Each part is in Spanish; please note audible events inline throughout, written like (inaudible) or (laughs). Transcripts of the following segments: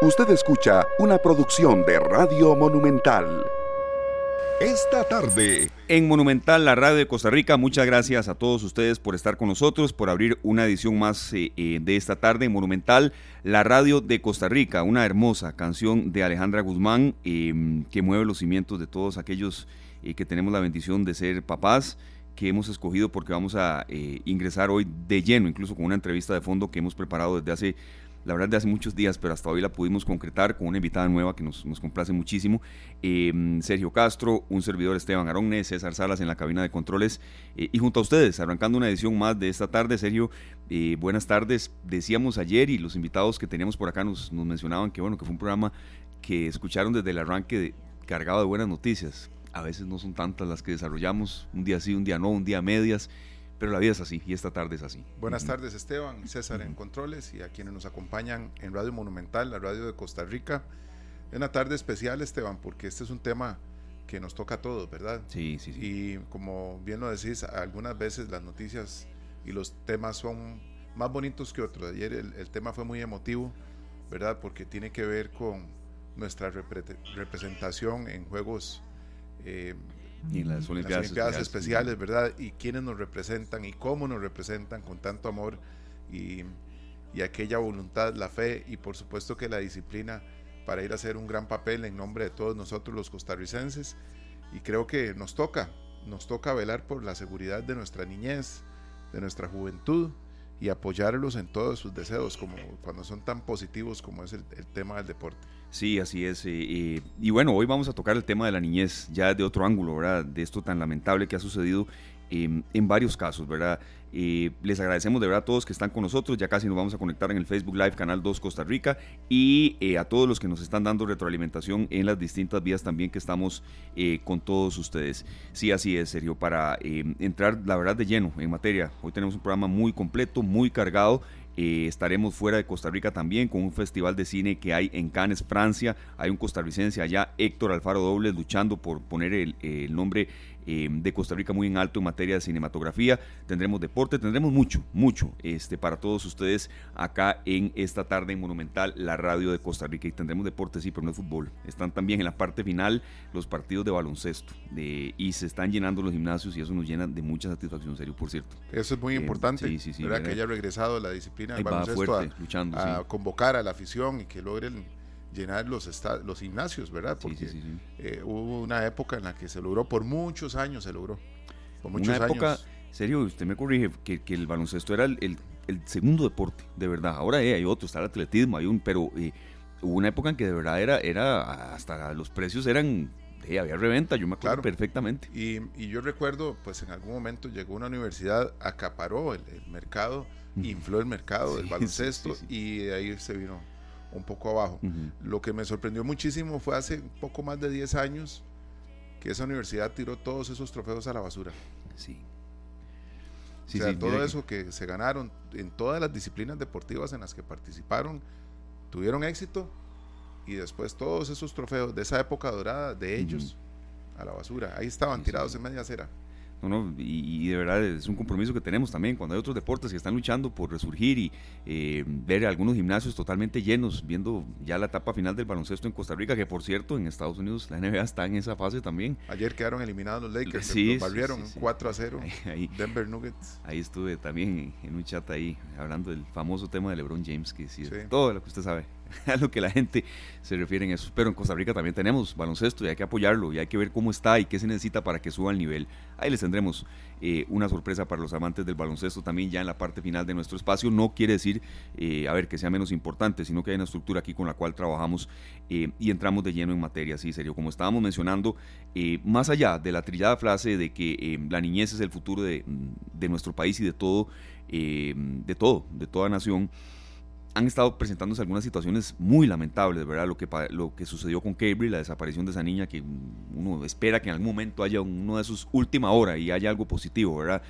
Usted escucha una producción de Radio Monumental. Esta tarde. En Monumental, la radio de Costa Rica, muchas gracias a todos ustedes por estar con nosotros, por abrir una edición más eh, eh, de esta tarde en Monumental, la radio de Costa Rica, una hermosa canción de Alejandra Guzmán em, que mueve los cimientos de todos aquellos eh, que tenemos la bendición de ser papás que hemos escogido porque vamos a ingresar hoy de lleno, incluso con una entrevista de fondo que hemos preparado desde hace la verdad de hace muchos días, pero hasta hoy la pudimos concretar con una invitada nueva que nos, complace muchísimo. Em, Sergio Castro, un servidor Esteban Aronne, César Salas en la cabina de controles eh, y junto a ustedes, arrancando una edición más de esta tarde. Sergio, eh, buenas tardes. Decíamos ayer y los invitados que teníamos por acá nos, mencionaban que bueno, que fue un programa que escucharon desde el arranque cargado de buenas noticias. A veces no son tantas las que desarrollamos, un día sí, un día no, un día medias pero la vida es así y esta tarde es así. Buenas tardes Esteban, César en Controles y a quienes nos acompañan en Radio Monumental, la radio de Costa Rica. Es una tarde especial Esteban porque este es un tema que nos toca a todos, ¿verdad? Sí, sí, sí. Y como bien lo decís, algunas veces las noticias y los temas son más bonitos que otros. Ayer el, tema fue muy emotivo, ¿verdad? Porque tiene que ver con nuestra representación en Juegos eh, y en las Olimpiadas, especiales, ¿verdad? Y quiénes nos representan y cómo nos representan con tanto amor y, y, aquella voluntad, la fe y por supuesto que la disciplina para ir a hacer un gran papel en nombre de todos nosotros los costarricenses. Y creo que nos toca, nos toca velar por la seguridad de nuestra niñez, de nuestra juventud y apoyarlos en todos sus deseos, como cuando son tan positivos como es el, tema del deporte. Sí, así es. Eh, eh, y bueno, hoy vamos a tocar el tema de la niñez ya de otro ángulo, ¿verdad? De esto tan lamentable que ha sucedido en varios casos, ¿verdad? les agradecemos de verdad a todos que están con nosotros. Ya casi nos vamos a conectar en el Facebook Live Canal 2 Costa Rica y eh, a todos los que nos están dando retroalimentación en las distintas vías también que estamos eh, con todos ustedes. Sí, así es, Sergio, para eh, entrar la verdad de lleno en materia. Hoy tenemos un programa muy completo, muy cargado. Estaremos fuera de Costa Rica también con un festival de cine que hay en Cannes, Francia. Hay un costarricense allá, Héctor Alfaro Dobles, luchando por poner el, el nombre Em, de Costa Rica muy en alto en materia de cinematografía. Tendremos deporte, tendremos mucho, mucho este, para todos ustedes acá en esta tarde en Monumental, la radio de Costa Rica. Y tendremos deporte, sí, pero no es fútbol. Están también en la parte final los partidos de baloncesto de, y se están llenando los gimnasios y eso nos llena de mucha satisfacción, serio, por cierto. Eso es muy em, importante. Sí, sí, sí. ¿verdad? Que haya regresado la disciplina del baloncesto a, luchando, a convocar a la afición y que logren llenar los, los gimnasios, ¿verdad? Porque eh, hubo una época en la que se logró, por muchos años se logró. Por muchos una época, serio, usted me corrige, que, el baloncesto era el, segundo deporte, de verdad. Ahora eh, hay otro, está el atletismo, hay un, pero eh, hubo una época en que de verdad era, era hasta los precios eran había reventa, yo me acuerdo perfectamente. Y, yo recuerdo, pues en algún momento llegó una universidad, acaparó el, mercado, infló el mercado del (laughs) baloncesto y ahí se vino un poco abajo. Lo que me sorprendió muchísimo fue hace poco más de 10 años que esa universidad tiró todos esos trofeos a la basura. Sí. sí o sea, todo eso que... se ganaron en todas las disciplinas deportivas en las que participaron, tuvieron éxito y después todos esos trofeos de esa época dorada de ellos a la basura. Ahí estaban tirados en media acera. No, y, de verdad es un compromiso que tenemos también cuando hay otros deportes que están luchando por resurgir y eh, ver algunos gimnasios totalmente llenos, viendo ya la etapa final del baloncesto en Costa Rica, que por cierto en Estados Unidos la NBA está en esa fase también. Ayer quedaron eliminados los Lakers, sí, los barrieron 4 a 0, Denver Nuggets. Ahí estuve también en un chat ahí hablando del famoso tema de LeBron James, que sí, todo lo que usted sabe. (laughs) a lo que la gente se refiere en eso. Pero en Costa Rica también tenemos baloncesto y hay que apoyarlo y hay que ver cómo está y qué se necesita para que suba el nivel. Ahí les tendremos eh, una sorpresa para los amantes del baloncesto también ya en la parte final de nuestro espacio. No quiere decir, eh, a ver, que sea menos importante, sino que hay una estructura aquí con la cual trabajamos eh, y entramos de lleno en materia, sí, serio. Como estábamos mencionando, más allá de la trillada frase de que la niñez es el futuro de, de nuestro país y de todo, de todo, de toda nación, han estado presentándose algunas situaciones muy lamentables, ¿verdad? Lo que, lo que sucedió con Cambridge, la desaparición de esa niña, que uno espera que en algún momento haya uno de sus última hora y haya algo positivo, ¿verdad?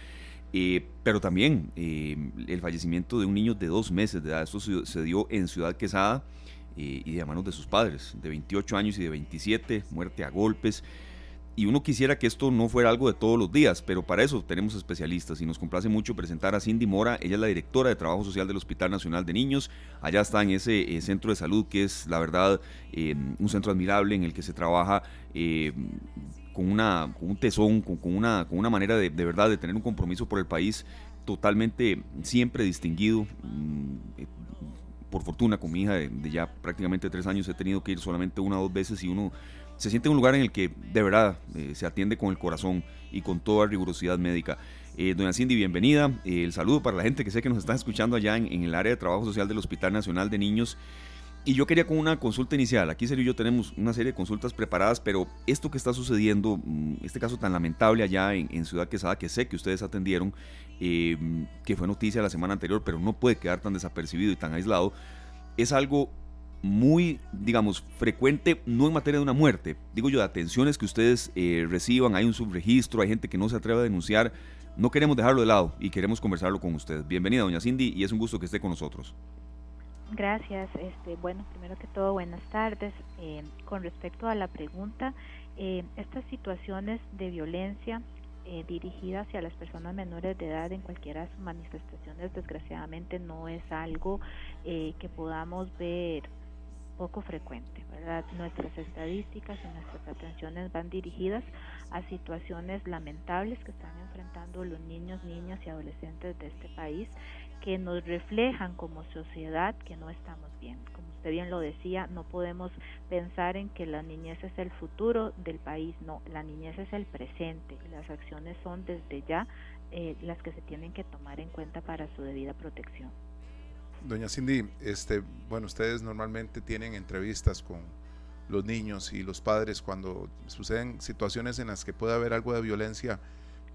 Eh, pero también eh, el fallecimiento de un niño de dos meses de edad, esto se, dio en Ciudad Quesada eh, y de manos de sus padres, de 28 años y de 27, muerte a golpes. Y uno quisiera que esto no fuera algo de todos los días, pero para eso tenemos especialistas y nos complace mucho presentar a Cindy Mora. Ella es la directora de Trabajo Social del Hospital Nacional de Niños. Allá está en ese eh, centro de salud que es, la verdad, eh, un centro admirable en el que se trabaja eh, con, una, un tesón, con, una, con una manera de, de, verdad de tener un compromiso por el país totalmente siempre distinguido. Mm, por fortuna, con mi hija de, de ya prácticamente tres años, he tenido que ir solamente una o dos veces y uno se siente un lugar en el que de verdad eh, se atiende con el corazón y con toda rigurosidad médica. Eh, doña Cindy, bienvenida. Eh, el saludo para la gente que sé que nos está escuchando allá en, el área de trabajo social del Hospital Nacional de Niños. Y yo quería con una consulta inicial. Aquí Sergio y yo tenemos una serie de consultas preparadas, pero esto que está sucediendo, mm, este caso tan lamentable allá en, Ciudad Quesada, que sé que ustedes atendieron, que fue noticia la semana anterior, pero no puede quedar tan desapercibido y tan aislado, es algo muy, digamos, frecuente, no en materia de una muerte, digo yo, de atenciones que ustedes eh, reciban, hay un subregistro, hay gente que no se atreve a denunciar, no queremos dejarlo de lado y queremos conversarlo con ustedes. Bienvenida, doña Cindy, y es un gusto que esté con nosotros. Gracias. Este, bueno, primero que todo, buenas tardes. Eh, con respecto a la pregunta, eh, estas situaciones de violencia dirigidas hacia las personas menores de edad en cualquiera de sus manifestaciones, desgraciadamente no es algo que podamos ver poco frecuente, ¿verdad? Nuestras estadísticas y nuestras atenciones van dirigidas a situaciones lamentables que están enfrentando los niños, niñas y adolescentes de este país que nos reflejan como sociedad que no estamos bien. Como usted bien lo decía, no podemos pensar en que la niñez es el futuro del país, no, la niñez es el presente las acciones son desde ya eh, las que se tienen que tomar en cuenta para su debida protección. Doña Cindy, este, bueno, ustedes normalmente tienen entrevistas con los niños y los padres cuando suceden situaciones en las que puede haber algo de violencia,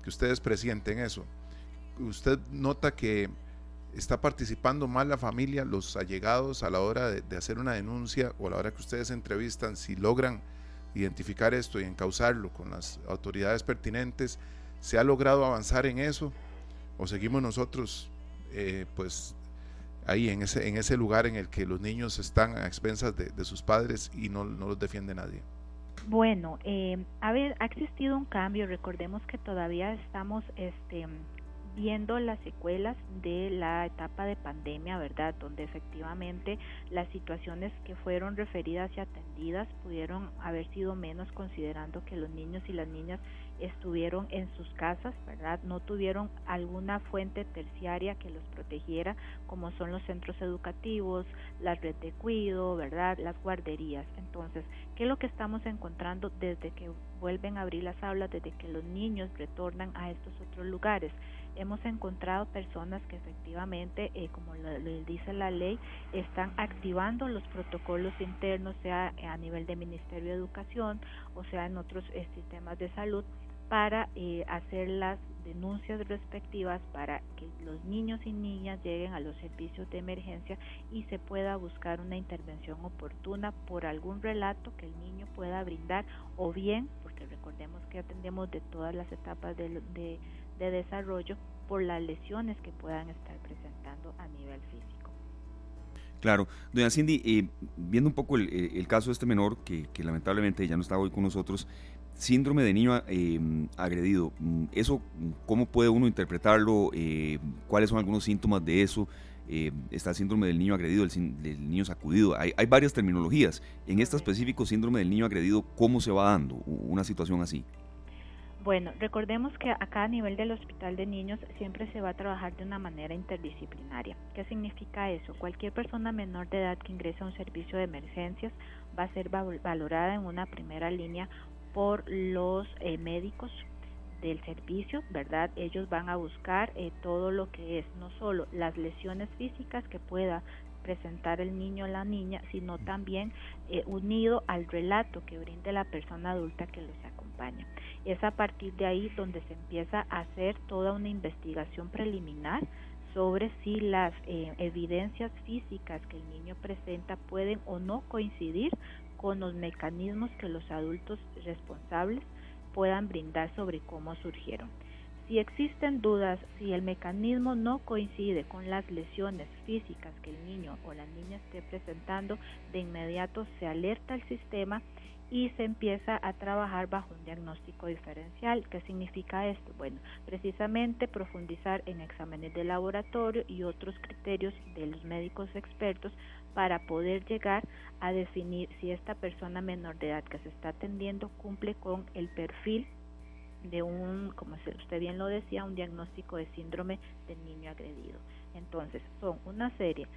que ustedes presienten eso. ¿Usted nota que está participando mal la familia, los allegados a la hora de, hacer una denuncia o a la hora que ustedes entrevistan, si logran identificar esto y encauzarlo con las autoridades pertinentes, ¿se ha logrado avanzar en eso? ¿O seguimos nosotros eh, pues ahí en ese, en ese lugar en el que los niños están a expensas de, sus padres y no, no, los defiende nadie? Bueno, eh, a ver, ha existido un cambio. Recordemos que todavía estamos este, viendo las secuelas de la etapa de pandemia, ¿verdad? Donde efectivamente las situaciones que fueron referidas y atendidas pudieron haber sido menos considerando que los niños y las niñas estuvieron en sus casas, ¿verdad? No tuvieron alguna fuente terciaria que los protegiera, como son los centros educativos, la red de cuido, ¿verdad? Las guarderías. Entonces, ¿qué es lo que estamos encontrando desde que vuelven a abrir las aulas, desde que los niños retornan a estos otros lugares? hemos encontrado personas que efectivamente, eh, como le dice la ley, están activando los protocolos internos, sea a nivel de Ministerio de Educación o sea en otros eh, sistemas de salud, para eh, hacer las denuncias respectivas para que los niños y niñas lleguen a los servicios de emergencia y se pueda buscar una intervención oportuna por algún relato que el niño pueda brindar o bien, porque recordemos que atendemos de todas las etapas de, de de desarrollo por las lesiones que puedan estar presentando a nivel físico. Claro, doña Cindy, eh, viendo un poco el, caso de este menor, que, lamentablemente ya no está hoy con nosotros, síndrome de niño em, agredido, ¿eso cómo puede uno interpretarlo? Eh, ¿Cuáles son algunos síntomas de eso? Eh, está el síndrome del niño agredido, el, del niño sacudido. Hay, hay, varias terminologías. En este específico síndrome del niño agredido, ¿cómo se va dando una situación así? Bueno, recordemos que acá a nivel del hospital de niños siempre se va a trabajar de una manera interdisciplinaria. ¿Qué significa eso? Cualquier persona menor de edad que ingrese a un servicio de emergencias va a ser valorada en una primera línea por los eh, médicos del servicio, ¿verdad? Ellos van a buscar eh, todo lo que es no solo las lesiones físicas que pueda presentar el niño o la niña, sino también eh, unido al relato que brinde la persona adulta que los acompaña. Es a partir de ahí donde se empieza a hacer toda una investigación preliminar sobre si las eh, evidencias físicas que el niño presenta pueden o no coincidir con los mecanismos que los adultos responsables puedan brindar sobre cómo surgieron. Si existen dudas, si el mecanismo no coincide con las lesiones físicas que el niño o la niña esté presentando, de inmediato se alerta al sistema y se empieza a trabajar bajo un diagnóstico diferencial. ¿Qué significa esto? Bueno, precisamente profundizar en exámenes de laboratorio y otros criterios de los médicos expertos para poder llegar a definir si esta persona menor de edad que se está atendiendo cumple con el perfil de un, como usted bien lo decía, un diagnóstico de síndrome del niño agredido. Entonces, son una serie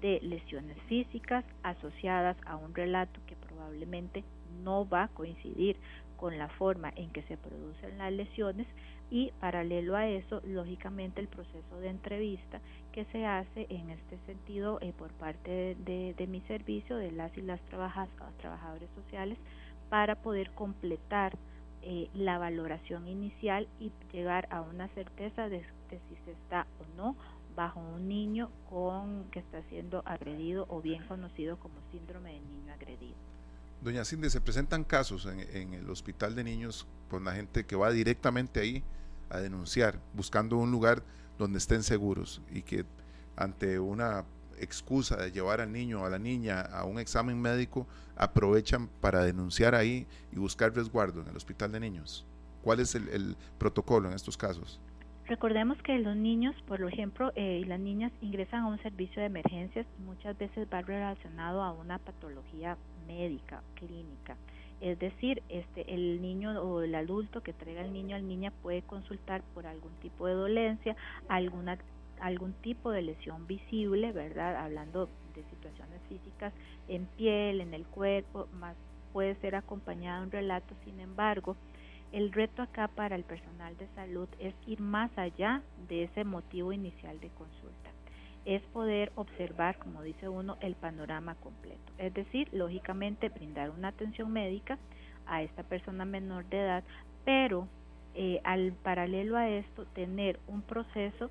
de lesiones físicas asociadas a un relato que probablemente no va a coincidir con la forma en que se producen las lesiones y paralelo a eso, lógicamente, el proceso de entrevista que se hace en este sentido eh, por parte de, mi servicio, de las y las trabajadores sociales, para poder completar eh, la valoración inicial y llegar a una certeza de, si se está o no bajo un niño con que está siendo agredido o bien conocido como síndrome de niño agredido. Doña Cindy, se presentan casos en, en, el hospital de niños con la gente que va directamente ahí a denunciar, buscando un lugar donde estén seguros y que ante una excusa de llevar al niño o a la niña a un examen médico, aprovechan para denunciar ahí y buscar resguardo en el hospital de niños. ¿Cuál es el, protocolo en estos casos? Recordemos que los niños, por ejemplo, eh, y las niñas ingresan a un servicio de emergencias y muchas veces va relacionado a una patología médica, clínica. Es decir, este, el niño o el adulto que traiga al niño o niña puede consultar por algún tipo de dolencia, alguna algún tipo de lesión visible, ¿verdad? Hablando de situaciones físicas en piel, en el cuerpo, más puede ser acompañado de un relato, sin embargo, el reto acá para el personal de salud es ir más allá de ese motivo inicial de consulta. Es poder observar, como dice uno, el panorama completo. Es decir, lógicamente brindar una atención médica a esta persona menor de edad, pero eh, al paralelo a esto tener un proceso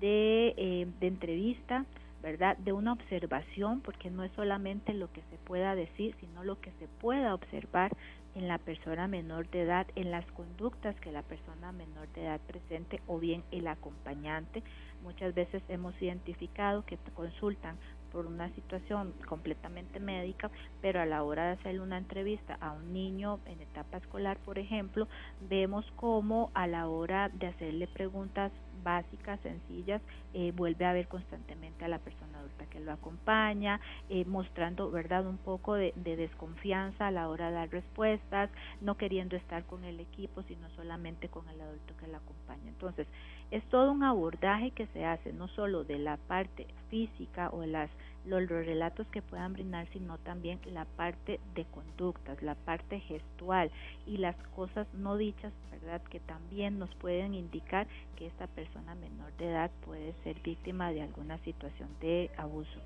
de, eh, de entrevista, ¿verdad? De una observación, porque no es solamente lo que se pueda decir, sino lo que se pueda observar en la persona menor de edad, en las conductas que la persona menor de edad presente o bien el acompañante. Muchas veces hemos identificado que consultan por una situación completamente médica, pero a la hora de hacer una entrevista a un niño en etapa escolar, por ejemplo, vemos cómo a la hora de hacerle preguntas básicas, sencillas, eh, vuelve a ver constantemente a la persona adulta que lo acompaña, eh, mostrando, ¿verdad?, un poco de, de, desconfianza a la hora de dar respuestas, no queriendo estar con el equipo, sino solamente con el adulto que lo acompaña. Entonces, es todo un abordaje que se hace, no solo de la parte física o las los, relatos que puedan brindar, sino también la parte de conductas, la parte gestual y las cosas no dichas, ¿verdad? Que también nos pueden indicar que esta persona menor de edad puede ser víctima de alguna situación de abuso.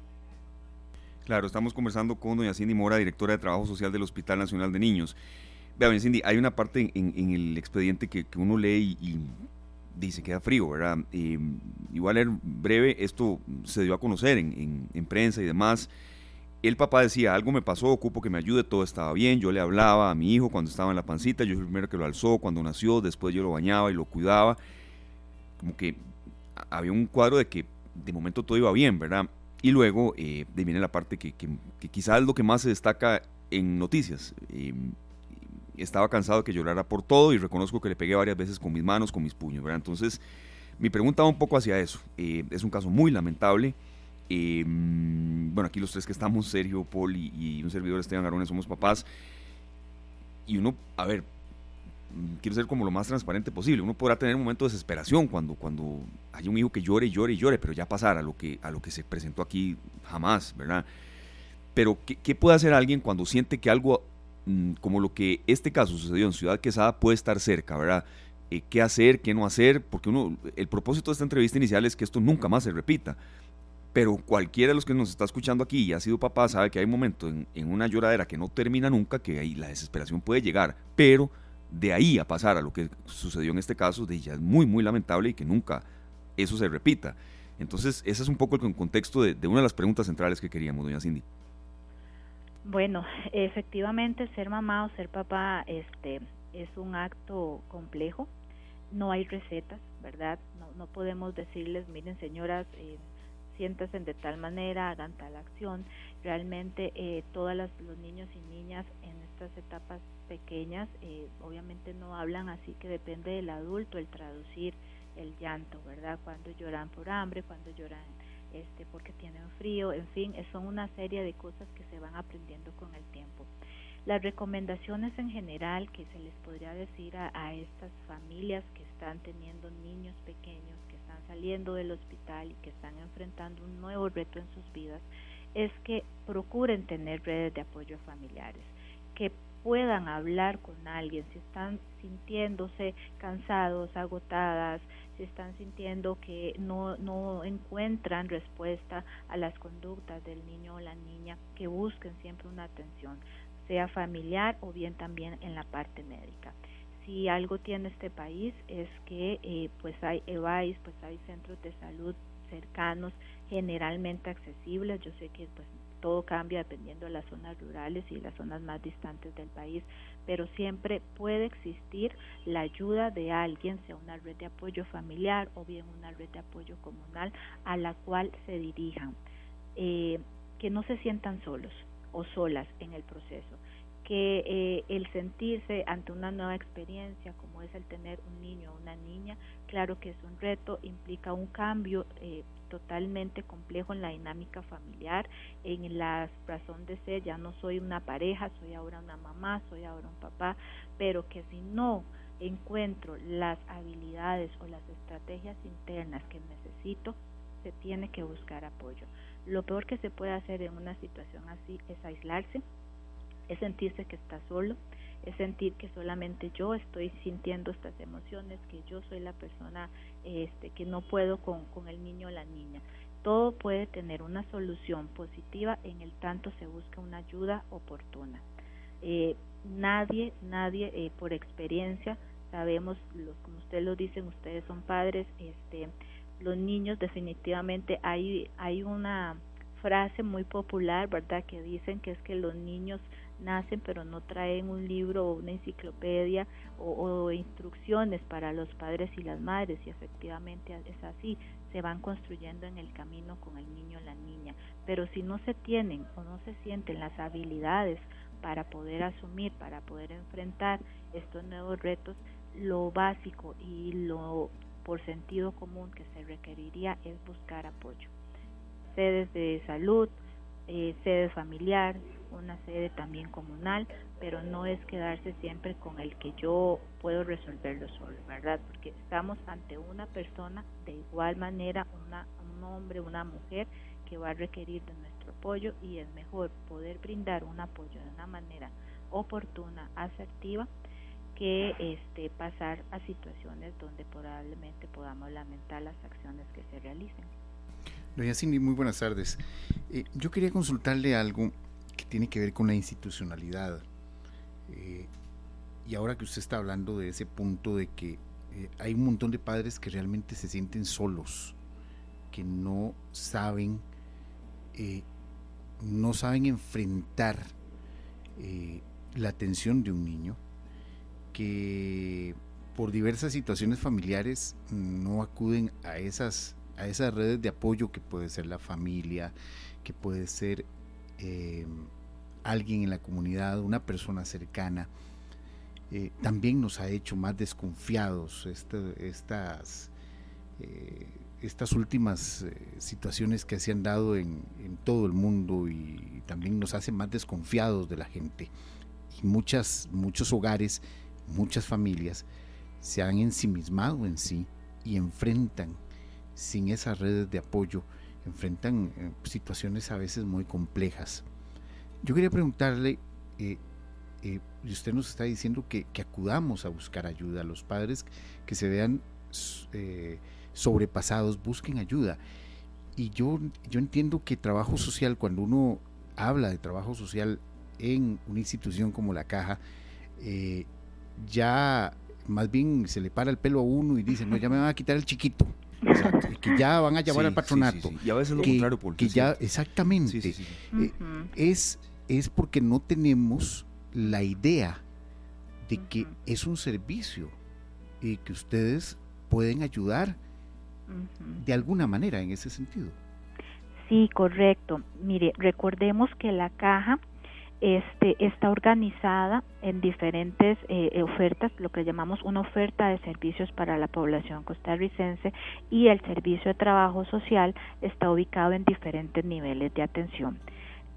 Claro, estamos conversando con doña Cindy Mora, directora de Trabajo Social del Hospital Nacional de Niños. Vea, doña Cindy, hay una parte en, el expediente que, uno lee y dice, queda frío, ¿verdad? igual er breve, esto se dio a conocer en, en, prensa y demás. El papá decía, algo me pasó, ocupo que me ayude, todo estaba bien. Yo le hablaba a mi hijo cuando estaba en la pancita, yo fui el primero que lo alzó cuando nació, después yo lo bañaba y lo cuidaba. Como que había un cuadro de que de momento todo iba bien, ¿verdad? Y luego eh, viene la parte que, quizás lo que más se destaca en noticias. Eh, estaba cansado de que llorara por todo y reconozco que le pegué varias veces con mis manos, con mis puños, ¿verdad? Entonces, mi pregunta va un poco hacia eso. Eh, es un caso muy lamentable. Eh, bueno, aquí los tres que estamos, (laughs) Sergio, Paul y, un servidor Esteban Garones, somos papás. Y uno, a ver, quiero ser como lo más transparente posible. Uno podrá tener un momento de desesperación cuando, cuando hay un hijo que llore y llore y llore, pero ya pasar a lo que, a lo que se presentó aquí jamás, ¿verdad? Pero, ¿qué, ¿qué puede hacer alguien cuando siente que algo Mm, como lo que este caso sucedió en Ciudad Quesada puede estar cerca, ¿verdad? Eh, ¿Qué hacer, qué no hacer? Porque uno, el propósito de esta entrevista inicial es que esto nunca más se repita. Pero cualquiera de los que nos está escuchando aquí y ha sido papá sabe que hay momentos en, en una lloradera que no termina nunca, que ahí la desesperación puede llegar. Pero de ahí a pasar a lo que sucedió en este caso, de ya es muy, muy lamentable y que nunca eso se repita. Entonces, ese es un poco el contexto de, de una de las preguntas centrales que queríamos, doña Cindy. Bueno, efectivamente ser mamá o ser papá este es un acto complejo. no hay recetas, ¿verdad? No, no podemos decirles, miren señoras, eh, siéntasen de tal manera, hagan tal acción. Realmente eh, todos los niños y niñas en estas etapas pequeñas eh, obviamente no hablan, así que depende del adulto el traducir el llanto, ¿verdad? Cuando lloran por hambre, cuando lloran este porque tienen frío, en fin, son una serie de cosas que se van aprendiendo con el tiempo. Las recomendaciones en general que se les podría decir a, a estas familias que están teniendo niños pequeños, que están saliendo del hospital y que están enfrentando un nuevo reto en sus vidas, es que procuren tener redes de apoyo familiares, que puedan hablar con alguien, si están sintiéndose cansados, agotadas, si están sintiendo que no, no encuentran respuesta a las conductas del niño o la niña, que busquen siempre una atención, sea familiar o bien también en la parte médica. Si algo tiene este país es que eh, pues hay EVAIS, pues hay centros de salud cercanos, generalmente accesibles. Yo sé que pues todo cambia dependiendo de las zonas rurales y las zonas más distantes del país, pero siempre puede existir la ayuda de alguien, sea una red de apoyo familiar o bien una red de apoyo comunal a la cual se dirijan, eh, que no se sientan solos o solas en el proceso que eh, el sentirse ante una nueva experiencia como es el tener un niño o una niña, claro que es un reto, implica un cambio eh, totalmente complejo en la dinámica familiar, en la razón de ser, ya no soy una pareja, soy ahora una mamá, soy ahora un papá, pero que si no encuentro las habilidades o las estrategias internas que necesito, se tiene que buscar apoyo. Lo peor que se puede hacer en una situación así es aislarse, es sentirse que está solo, es sentir que solamente yo estoy sintiendo estas emociones, que yo soy la persona este, que no puedo con, con el niño o la niña. Todo puede tener una solución positiva en el tanto se busca una ayuda oportuna. Eh, nadie, nadie eh, por experiencia, sabemos, los, como ustedes lo dicen, ustedes son padres, este, los niños definitivamente hay, hay una frase muy popular, ¿verdad? Que dicen que es que los niños nacen pero no traen un libro o una enciclopedia o, instrucciones para los padres y las madres y efectivamente es así, se van construyendo en el camino con el niño o la niña, pero si no se tienen o no se sienten las habilidades para poder asumir, para poder enfrentar estos nuevos retos, lo básico y lo por sentido común que se requeriría es buscar apoyo. Sedes de salud, eh, sede familiar, una sede también comunal, pero no es quedarse siempre con el que yo puedo resolverlo solo, ¿verdad? Porque estamos ante una persona de igual manera, una, un hombre, una mujer que va a requerir de nuestro apoyo y es mejor poder brindar un apoyo de una manera oportuna, asertiva, que este, pasar a situaciones donde probablemente podamos lamentar las acciones que se realicen. Doña Cindy, muy buenas tardes. Eh, yo quería consultarle algo que tiene que ver con la institucionalidad. Eh, y ahora que usted está hablando de ese punto de que eh, hay un montón de padres que realmente se sienten solos, que no saben, eh, no saben enfrentar la atención de un niño, que por diversas situaciones familiares no acuden a esas, a esas redes de apoyo que puede ser la familia, que puede ser eh, alguien en la comunidad, una persona cercana, eh, también nos ha hecho más desconfiados estas, eh, estas últimas situaciones que se han dado en, todo el mundo y, también nos hace más desconfiados de la gente. Muchas, muchos hogares, muchas familias se han ensimismado en sí y enfrentan sin esas redes de apoyo enfrentan eh, situaciones a veces muy complejas. Yo quería preguntarle, eh, eh, usted nos está diciendo que, acudamos a buscar ayuda, los padres que se vean sobrepasados, busquen ayuda. Y yo, yo entiendo que trabajo social, cuando uno habla de trabajo social en una institución como la caja, ya más bien se le para el pelo a uno y dice, no, ya me van a quitar el chiquito. Exacto, que ya van a llamar al patronato. y a veces lo contrario, porque ya, exactamente, eh, es, es porque no tenemos la idea de que es un servicio y que ustedes pueden ayudar de alguna manera en ese sentido. Sí, correcto. Mire, recordemos que la caja este, está organizada en diferentes eh, ofertas, lo que llamamos una oferta de servicios para la población costarricense y el servicio de trabajo social está ubicado en diferentes niveles de atención.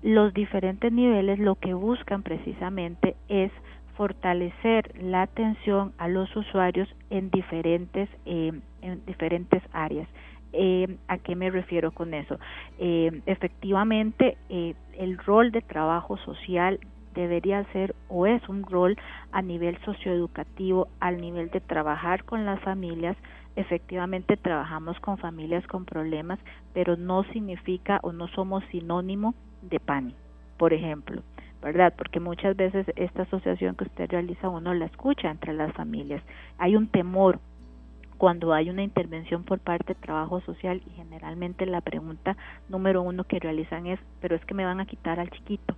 Los diferentes niveles lo que buscan precisamente es fortalecer la atención a los usuarios en diferentes, eh, en diferentes áreas. Eh, ¿A qué me refiero con eso? Eh, efectivamente, eh, el rol de trabajo social debería ser o es un rol a nivel socioeducativo, al nivel de trabajar con las familias. Efectivamente trabajamos con familias con problemas, pero no significa o no somos sinónimo de PANI, por ejemplo. ¿verdad? Porque muchas veces esta asociación que usted realiza uno la escucha entre las familias. Hay un temor cuando hay una intervención por parte de trabajo social y generalmente la pregunta número uno que realizan es, pero es que me van a quitar al chiquito.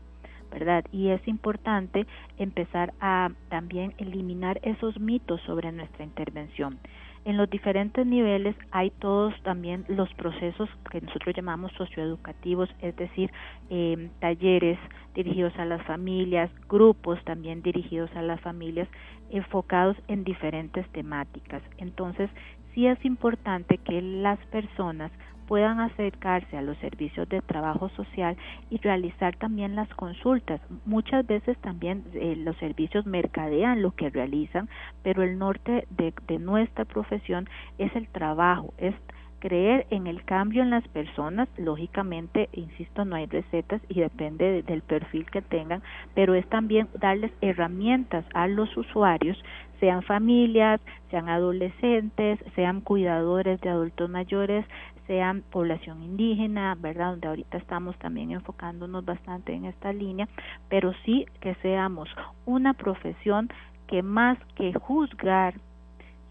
¿verdad? Y es importante empezar a también eliminar esos mitos sobre nuestra intervención. En los diferentes niveles hay todos también los procesos que nosotros llamamos socioeducativos, es decir, eh, talleres dirigidos a las familias, grupos también dirigidos a las familias, enfocados en diferentes temáticas. Entonces, sí es importante que las personas puedan acercarse a los servicios de trabajo social y realizar también las consultas. Muchas veces también eh, los servicios mercadean lo que realizan, pero el norte de, nuestra profesión es el trabajo, es creer en el cambio en las personas, lógicamente, insisto, no hay recetas y depende del perfil que tengan, pero es también darles herramientas a los usuarios, sean familias, sean adolescentes, sean cuidadores de adultos mayores, sean población indígena, ¿verdad? Donde ahorita estamos también enfocándonos bastante en esta línea, pero sí que seamos una profesión que más que juzgar,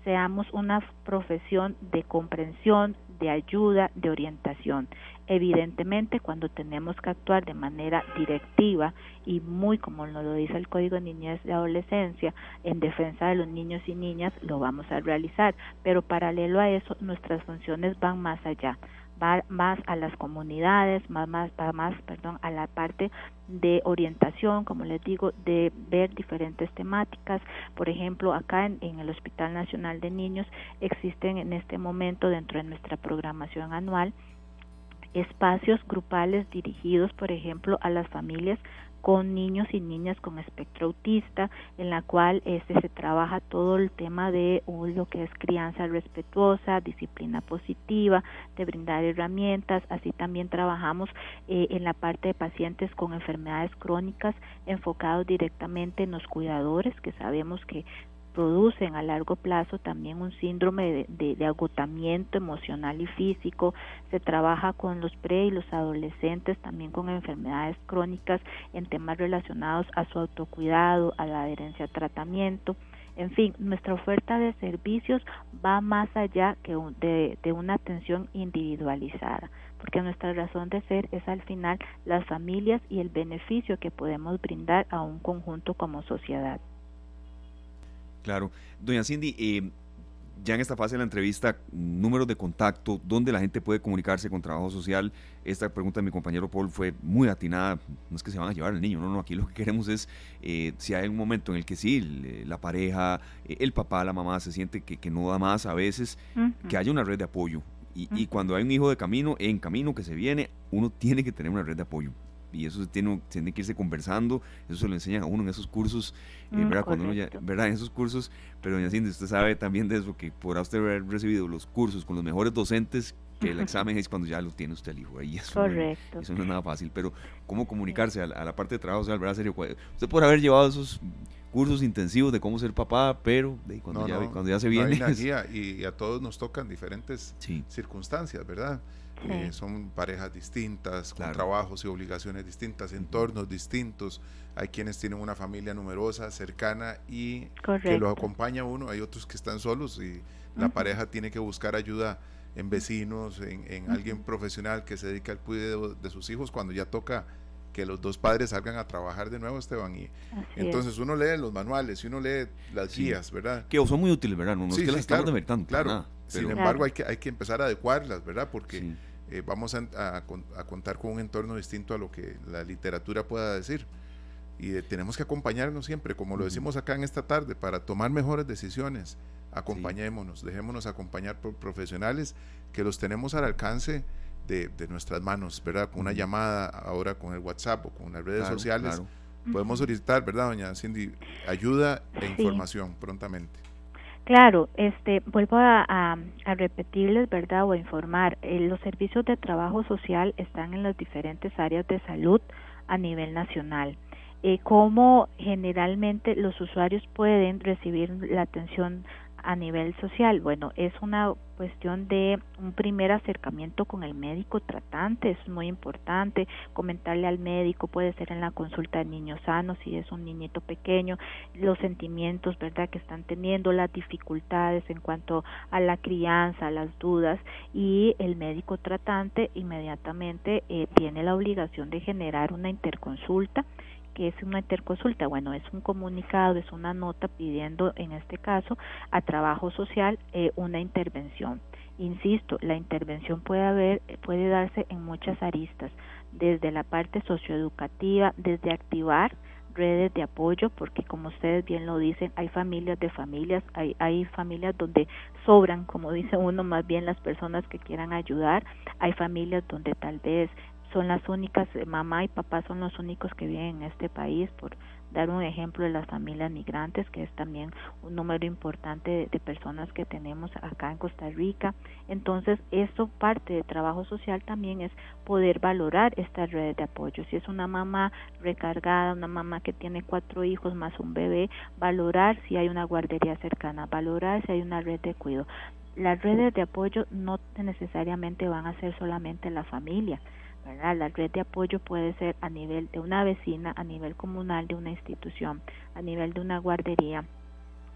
seamos una profesión de comprensión, de ayuda, de orientación. Evidentemente, cuando tenemos que actuar de manera directiva y muy como nos lo dice el Código de Niñez y Adolescencia, en defensa de los niños y niñas, lo vamos a realizar. Pero paralelo a eso, nuestras funciones van más allá va más a las comunidades, más, más, va más, perdón, a la parte de orientación, como les digo, de ver diferentes temáticas. Por ejemplo, acá en, en el Hospital Nacional de Niños existen en este momento dentro de nuestra programación anual espacios grupales dirigidos, por ejemplo, a las familias con niños y niñas con espectro autista, en la cual este se trabaja todo el tema de uh, lo que es crianza respetuosa, disciplina positiva, de brindar herramientas, así también trabajamos eh, en la parte de pacientes con enfermedades crónicas enfocados directamente en los cuidadores, que sabemos que producen a largo plazo también un síndrome de, agotamiento emocional y físico. Se trabaja con los pre y los adolescentes también con enfermedades crónicas en temas relacionados a su autocuidado, a la adherencia a tratamiento. En fin, nuestra oferta de servicios va más allá que de, de una atención individualizada, porque nuestra razón de ser es al final las familias y el beneficio que podemos brindar a un conjunto como sociedad. Claro. Doña Cindy, eh, ya en esta fase de la entrevista, números de contacto, dónde la gente puede comunicarse con trabajo social. Esta pregunta de mi compañero Paul fue muy atinada. No es que se van a llevar al niño, no, no. Aquí lo que queremos es eh, si hay un momento en el que sí, la pareja, eh, el papá, la mamá se siente que, no da más a veces, que haya una red de apoyo. Y, y, cuando hay un hijo de camino, en camino que se viene, uno tiene que tener una red de apoyo y eso tiene, tiene que irse conversando, eso se lo enseñan a uno en esos cursos, eh, mm, ¿verdad? Cuando uno ya, ¿verdad? En esos cursos, pero doña Cindy, usted sabe también de eso, que podrá usted haber recibido los cursos con los mejores docentes, que el (laughs) examen es cuando ya lo tiene usted el hijo, ahí eso, Correcto. No, eso no es nada fácil, pero cómo comunicarse a, la, parte de trabajo, o sea, ¿verdad? Serio, usted puede haber llevado esos cursos intensivos de cómo ser papá, pero cuando, ya, cuando ya se viene... y, a todos nos tocan diferentes circunstancias, ¿verdad? Eh, son parejas distintas, con trabajos y obligaciones distintas, entornos distintos. Hay quienes tienen una familia numerosa, cercana y que los acompaña uno. Hay otros que están solos y la pareja tiene que buscar ayuda en vecinos, en, alguien profesional que se dedica al cuidado de sus hijos cuando ya toca que los dos padres salgan a trabajar de nuevo, Esteban. Y entonces uno lee los manuales y uno lee las guías, ¿verdad? Que son muy útiles, ¿verdad? No, sí, es que las estamos claro, Claro. Sin embargo, hay que, hay que empezar a adecuarlas, ¿verdad? Porque eh, vamos a, a, contar con un entorno distinto a lo que la literatura pueda decir. Y eh, tenemos que acompañarnos siempre, como lo decimos acá en esta tarde, para tomar mejores decisiones. Acompañémonos, dejémonos acompañar por profesionales que los tenemos al alcance de, nuestras manos, ¿verdad? Con una llamada, ahora con el WhatsApp o con las redes sociales, podemos solicitar, ¿verdad, doña Cindy? Ayuda e información prontamente. Claro, este, vuelvo a, repetirles, ¿verdad? O a informar, eh, los servicios de trabajo social están en las diferentes áreas de salud a nivel nacional. Eh, cómo generalmente los usuarios pueden recibir la atención a nivel social? Bueno, es una cuestión de un primer acercamiento con el médico tratante, es muy importante comentarle al médico, puede ser en la consulta de niños sanos, si es un niñito pequeño, los sentimientos, ¿verdad?, que están teniendo, las dificultades en cuanto a la crianza, las dudas, y el médico tratante inmediatamente eh, tiene la obligación de generar una interconsulta que es una interconsulta? Bueno, es un comunicado, es una nota pidiendo, en este caso, a trabajo social eh, una intervención. Insisto, la intervención puede haber, puede darse en muchas aristas, desde la parte socioeducativa, desde activar redes de apoyo, porque como ustedes bien lo dicen, hay familias de familias, hay, hay familias donde sobran, como (laughs) dice uno, más bien las personas que quieran ayudar, hay familias donde tal vez son las únicas, eh, mamá y papá son los únicos que viven en este país, por dar un ejemplo de las familias migrantes, que es también un número importante de, personas que tenemos acá en Costa Rica. Entonces, esto parte de trabajo social también es poder valorar estas redes de apoyo. Si es una mamá recargada, una mamá que tiene cuatro hijos más un bebé, valorar si hay una guardería cercana, valorar si hay una red de cuidado. Las redes de apoyo no necesariamente van a ser solamente la familia, la red de apoyo puede ser a nivel de una vecina, a nivel comunal de una institución, a nivel de una guardería.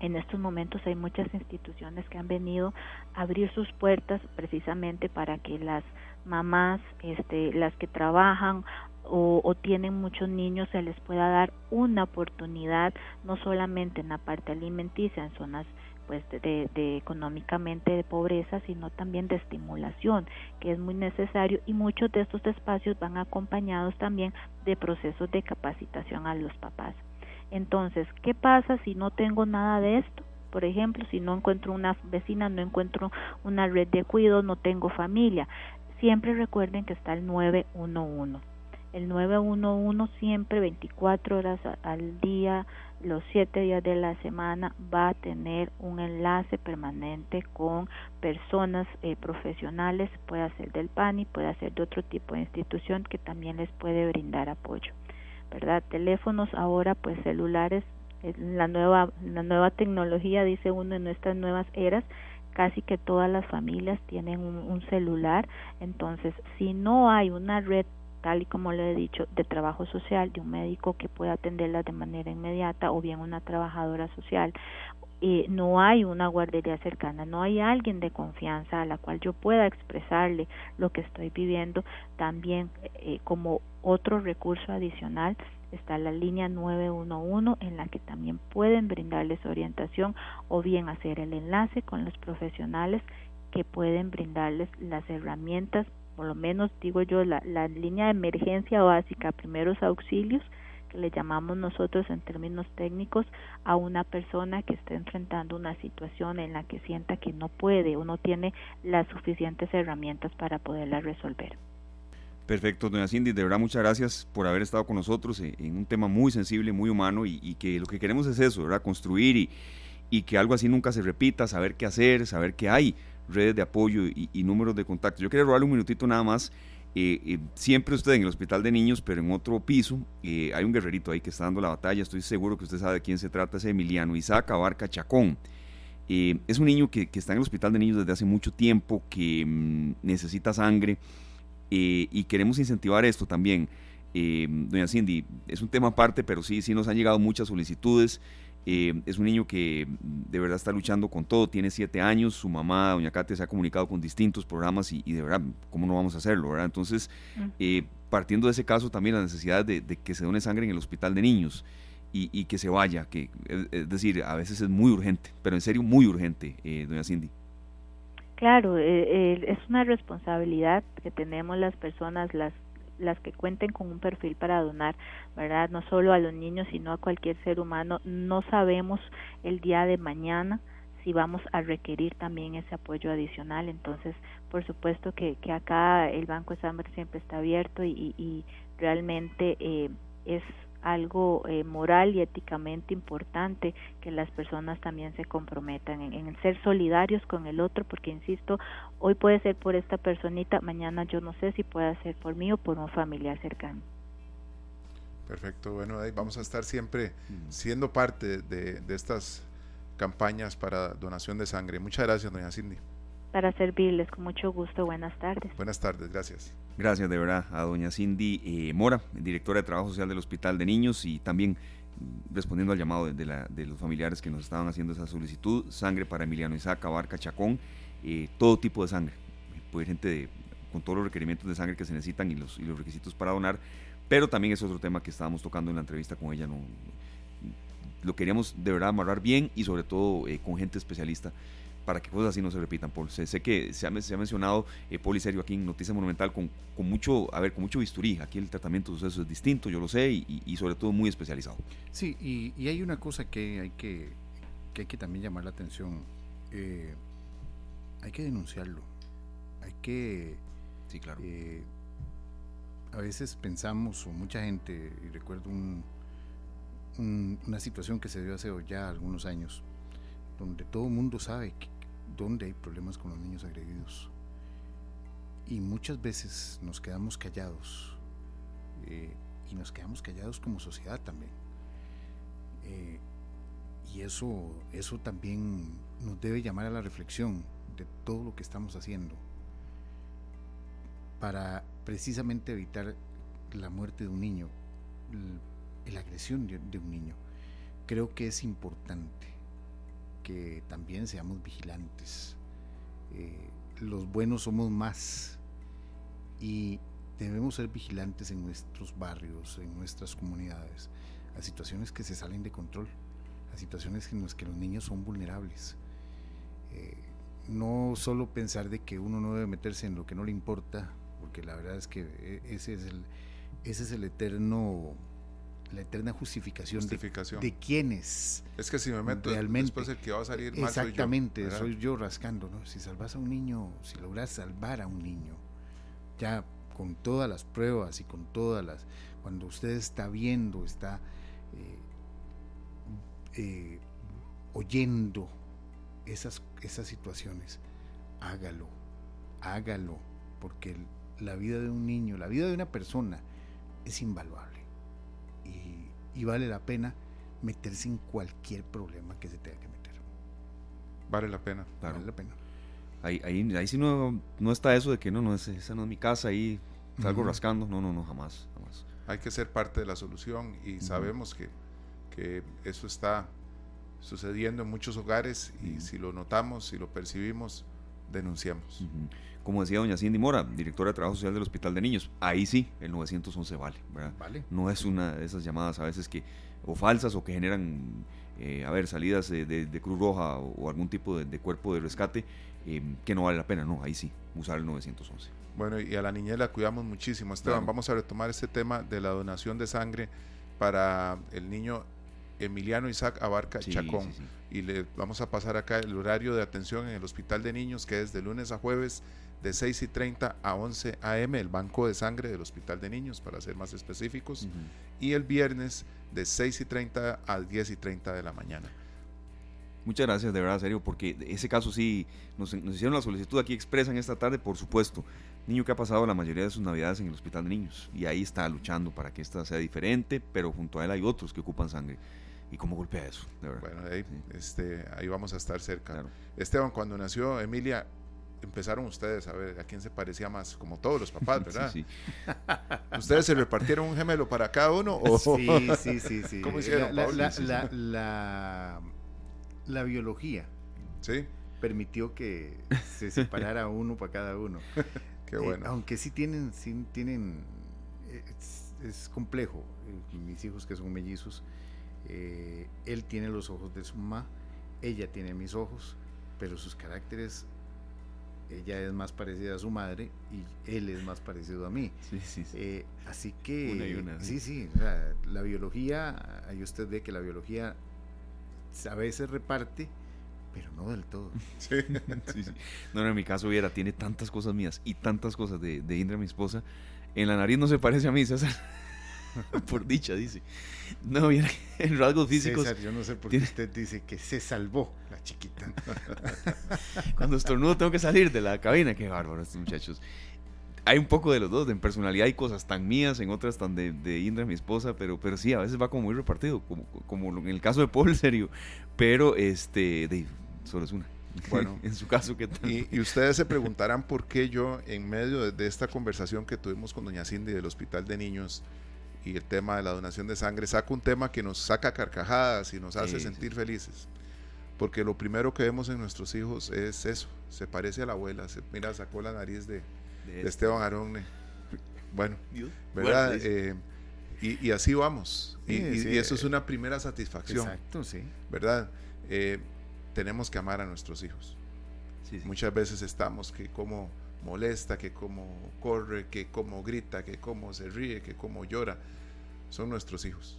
En estos momentos hay muchas instituciones que han venido a abrir sus puertas precisamente para que las mamás, este, las que trabajan o, o, tienen muchos niños se les pueda dar una oportunidad no solamente en la parte alimenticia en zonas pues de, de, económicamente de pobreza, sino también de estimulación, que es muy necesario y muchos de estos espacios van acompañados también de procesos de capacitación a los papás. Entonces, ¿qué pasa si no tengo nada de esto? Por ejemplo, si no encuentro una vecina, no encuentro una red de cuidado, no tengo familia. Siempre recuerden que está el 911 el 911 siempre 24 horas al día, los 7 días de la semana va a tener un enlace permanente con personas eh, profesionales, puede ser del PANI, puede ser de otro tipo de institución que también les puede brindar apoyo. ¿Verdad? Teléfonos ahora pues celulares, la nueva la nueva tecnología dice uno en nuestras nuevas eras casi que todas las familias tienen un, celular, entonces si no hay una red tal y como le he dicho, de trabajo social, de un médico que pueda atenderla de manera inmediata o bien una trabajadora social. y no hay una guardería cercana, no hay alguien de confianza a la cual yo pueda expresarle lo que estoy viviendo. También eh, como otro recurso adicional está la línea 911 en la que también pueden brindarles orientación o bien hacer el enlace con los profesionales que pueden brindarles las herramientas por lo menos digo yo, la, la línea de emergencia básica, primeros auxilios, que le llamamos nosotros en términos técnicos a una persona que está enfrentando una situación en la que sienta que no puede o no tiene las suficientes herramientas para poderla resolver. Perfecto, doña Cindy, de verdad muchas gracias por haber estado con nosotros en un tema muy sensible, muy humano y, y que lo que queremos es eso, ¿verdad? Construir y, y que algo así nunca se repita, saber qué hacer, saber qué hay redes de apoyo y, números de contacto. Yo quería robarle un minutito nada más. Eh, eh, siempre usted en el hospital de niños, pero en otro piso, eh, hay un guerrerito ahí que está dando la batalla. Estoy seguro que usted sabe de quién se trata, ese Emiliano Isaac Abarca Chacón. es un niño que, está en el hospital de niños desde hace mucho tiempo, que mm, necesita sangre y queremos incentivar esto también. doña Cindy, es un tema aparte, pero sí, sí nos han llegado muchas solicitudes. Eh, es un niño que mm, de verdad está luchando con todo, tiene siete años, su mamá, doña Katia, se ha comunicado con distintos programas y, de verdad, ¿cómo no vamos a hacerlo? ¿verdad? Entonces, eh, partiendo de ese caso, también la necesidad de, que se done sangre en el hospital de niños y, que se vaya, que es decir, a veces es muy urgente, pero en serio muy urgente, eh, doña Cindy. Claro, es una responsabilidad que tenemos las personas, las las que cuenten con un perfil para donar, ¿verdad? No solo a los niños, sino a cualquier ser humano. No sabemos el día de mañana si vamos a requerir también ese apoyo adicional. Entonces, por supuesto que, que acá el Banco de Sangre siempre está abierto y, y, realmente eh, es algo eh, moral y éticamente importante que las personas también se comprometan en, en, ser solidarios con el otro, porque insisto, hoy puede ser por esta personita, mañana yo no sé si puede ser por mí o por un familiar cercano. Perfecto, bueno, ahí vamos a estar siempre siendo parte de, de estas campañas para donación de sangre. Muchas gracias, doña Cindy. Para servirles, con mucho gusto. Buenas tardes. Buenas tardes, gracias. Gracias de verdad a doña Cindy eh, Mora, directora de Trabajo Social del Hospital de Niños y también mm, respondiendo al llamado de, la, de, los familiares que nos estaban haciendo esa solicitud, sangre para Emiliano Isaac, Abarca, Chacón, eh, todo tipo de sangre, pues gente con todos los requerimientos de sangre que se necesitan y los, y los requisitos para donar, pero también es otro tema que estábamos tocando en la entrevista con ella, no, lo queríamos de verdad amarrar bien y sobre todo eh, con gente especialista para que cosas así no se repitan, Paul. Sé, que se ha, se ha mencionado eh, Paul y Sergio aquí en Noticia Monumental con, con, mucho, a ver, con mucho bisturí. Aquí el tratamiento de sucesos es distinto, yo lo sé, y, sobre todo muy especializado. Sí, y, hay una cosa que hay que, que hay que también llamar la atención. Eh, hay que denunciarlo. Hay que... Sí, claro. Eh, a veces pensamos, o mucha gente, y recuerdo un, una situación que se dio hace ya algunos años, donde todo el mundo sabe que, dónde hay problemas con los niños agredidos. Y muchas veces nos quedamos callados eh, y nos quedamos callados como sociedad también. Eh, y eso, eso también nos debe llamar a la reflexión de todo lo que estamos haciendo para precisamente evitar la muerte de un niño, la agresión de un niño. Creo que es importante que también seamos vigilantes. Eh, los buenos somos más y debemos ser vigilantes en nuestros barrios, en nuestras comunidades, a situaciones que se salen de control, a situaciones en las que los niños son vulnerables. Eh, no solo pensar de que uno no debe meterse en lo que no le importa, porque la verdad es que eh, ese es el, ese es el eterno la eterna justificación, justificación. De, quiénes. Es que si me meto realmente, después el que va a salir mal Exactamente, soy yo, rascando, ¿no? Si salvas a un niño, si logras salvar a un niño, ya con todas las pruebas y con todas las... Cuando usted está viendo, está eh, eh, oyendo esas, esas situaciones, hágalo, hágalo, porque la vida de un niño, la vida de una persona es invaluable y, vale la pena meterse en cualquier problema que se tenga que meter. Vale la pena. Vale la pena. Ahí, ahí, ahí sí no, no está eso de que no, no, es, esa no es mi casa, ahí salgo rascando. No, no, no, jamás, jamás. Hay que ser parte de la solución y sabemos que, que, eso está sucediendo en muchos hogares y si lo notamos, si lo percibimos, denunciamos como decía doña Cindy Mora, directora de Trabajo Social del Hospital de Niños, ahí sí el 911 vale, ¿verdad? Vale. No es una de esas llamadas a veces que, o falsas o que generan, eh, a ver, salidas de, Cruz Roja o, algún tipo de, cuerpo de rescate eh, que no vale la pena, no, ahí sí, usar el 911. Bueno, y a la niñez la cuidamos muchísimo. Esteban, vamos a retomar este tema de la donación de sangre para el niño Emiliano Isaac Abarca Chacón. y le vamos a pasar acá el horario de atención en el Hospital de Niños, que es de lunes a jueves de 6 y 30 a 11 a.m., el banco de sangre del Hospital de Niños, para ser más específicos, y el viernes de 6 y 30 a 10 y 30 de la mañana. Muchas gracias, de verdad, serio, porque ese caso sí, nos, hicieron la solicitud aquí expresa en esta tarde, por supuesto. Niño que ha pasado la mayoría de sus navidades en el hospital de niños y ahí está luchando para que esta sea diferente, pero junto a él hay otros que ocupan sangre. ¿Y cómo golpea eso? Bueno, ahí, este, ahí vamos a estar cerca. Esteban, cuando nació Emilia, empezaron ustedes a ver a quién se parecía más, como todos los papás, (laughs) ¿verdad? ¿Ustedes se repartieron un gemelo para cada uno? O? Sí, sí, sí, (laughs) sí. ¿Cómo hicieron, la, la, Sí, sí. la, la- la biología Sí, permitió que se separara (laughs) uno para cada uno. qué Eh, bueno. aunque sí tienen, sí tienen, es, es complejo. Eh, Mis hijos que son mellizos, eh, él tiene los ojos de su mamá, ella tiene mis ojos, pero sus caracteres, ella es más parecida a su madre y él es más parecido a mí. Sí, sí, sí. Eh, así que, Una y una, sí, sí. sí, o sea, la biología, ahí usted ve que la biología a veces reparte, pero no del todo. (laughs) Sí. Sí, sí. No, no, en mi caso, Viera, tiene tantas cosas mías y tantas cosas de, de Indra, mi esposa. En la nariz no se parece a mí, César. (laughs) Por dicha, dice. No, Viera, en rasgos físicos, César, yo no sé por qué tiene- usted dice que se salvó chiquita. (laughs) cuando estornudo tengo que salir de la cabina. Qué bárbaro estos muchachos. Hay un poco de los dos, en personalidad hay cosas tan mías, en otras tan de, de Indra, mi esposa, pero, pero sí, a veces va como muy repartido, como, como en el caso de Paul, serio. Pero, este, de, solo es una. Bueno. (laughs) en su caso, ¿qué tal? Y, y ustedes se preguntarán por qué yo, en medio de, de esta conversación que tuvimos con doña Cindy del Hospital de Niños y el tema de la donación de sangre, saco un tema que nos saca carcajadas y nos hace Sí, sí. sentir felices. Porque lo primero que vemos en nuestros hijos es eso, se parece a la abuela, se, mira, sacó la nariz de, De de este- Esteban Aronne. Bueno. ¿verdad? Bueno. Eh, y, y así vamos. Y, Sí, y- sí. y eso es una primera satisfacción, Exacto, sí. ¿verdad? Eh, tenemos que amar a nuestros hijos. Sí. Muchas veces estamos que como molesta, que como corre, que como grita, que como se ríe, que como llora. Son nuestros hijos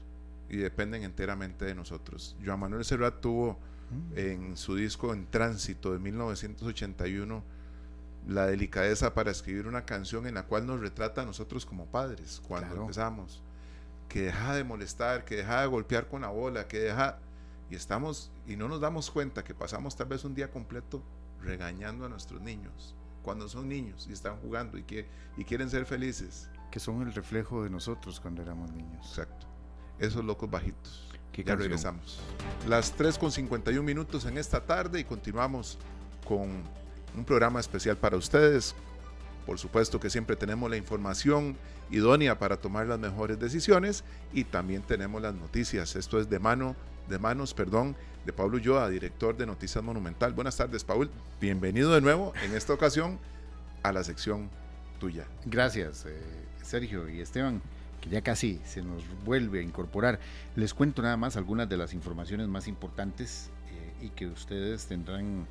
y dependen enteramente de nosotros. Joan Manuel Serrat tuvo en su disco En Tránsito de 1981 la delicadeza para escribir una canción en la cual nos retrata a nosotros como padres cuando Claro. empezamos. Que deja de molestar, que deja de golpear con la bola, que deja... Y estamos, y no nos damos cuenta que pasamos tal vez un día completo regañando a nuestros niños, cuando son niños y están jugando y, que, y quieren ser felices. Que son el reflejo de nosotros cuando éramos niños. Exacto. Esos locos bajitos. Qué ya canción. regresamos. Las 3 con 51 minutos en esta tarde y continuamos con un programa especial para ustedes. Por supuesto que siempre tenemos la información idónea para tomar las mejores decisiones y también tenemos las noticias. Esto es de mano, de manos, perdón, de Pablo Ulloa, director de Noticias Monumental. Buenas tardes, Paul. Bienvenido de nuevo en esta ocasión a la sección tuya. Gracias, eh, Sergio y Esteban, que ya casi se nos vuelve a incorporar. Les cuento nada más algunas de las informaciones más importantes eh, y que ustedes tendrán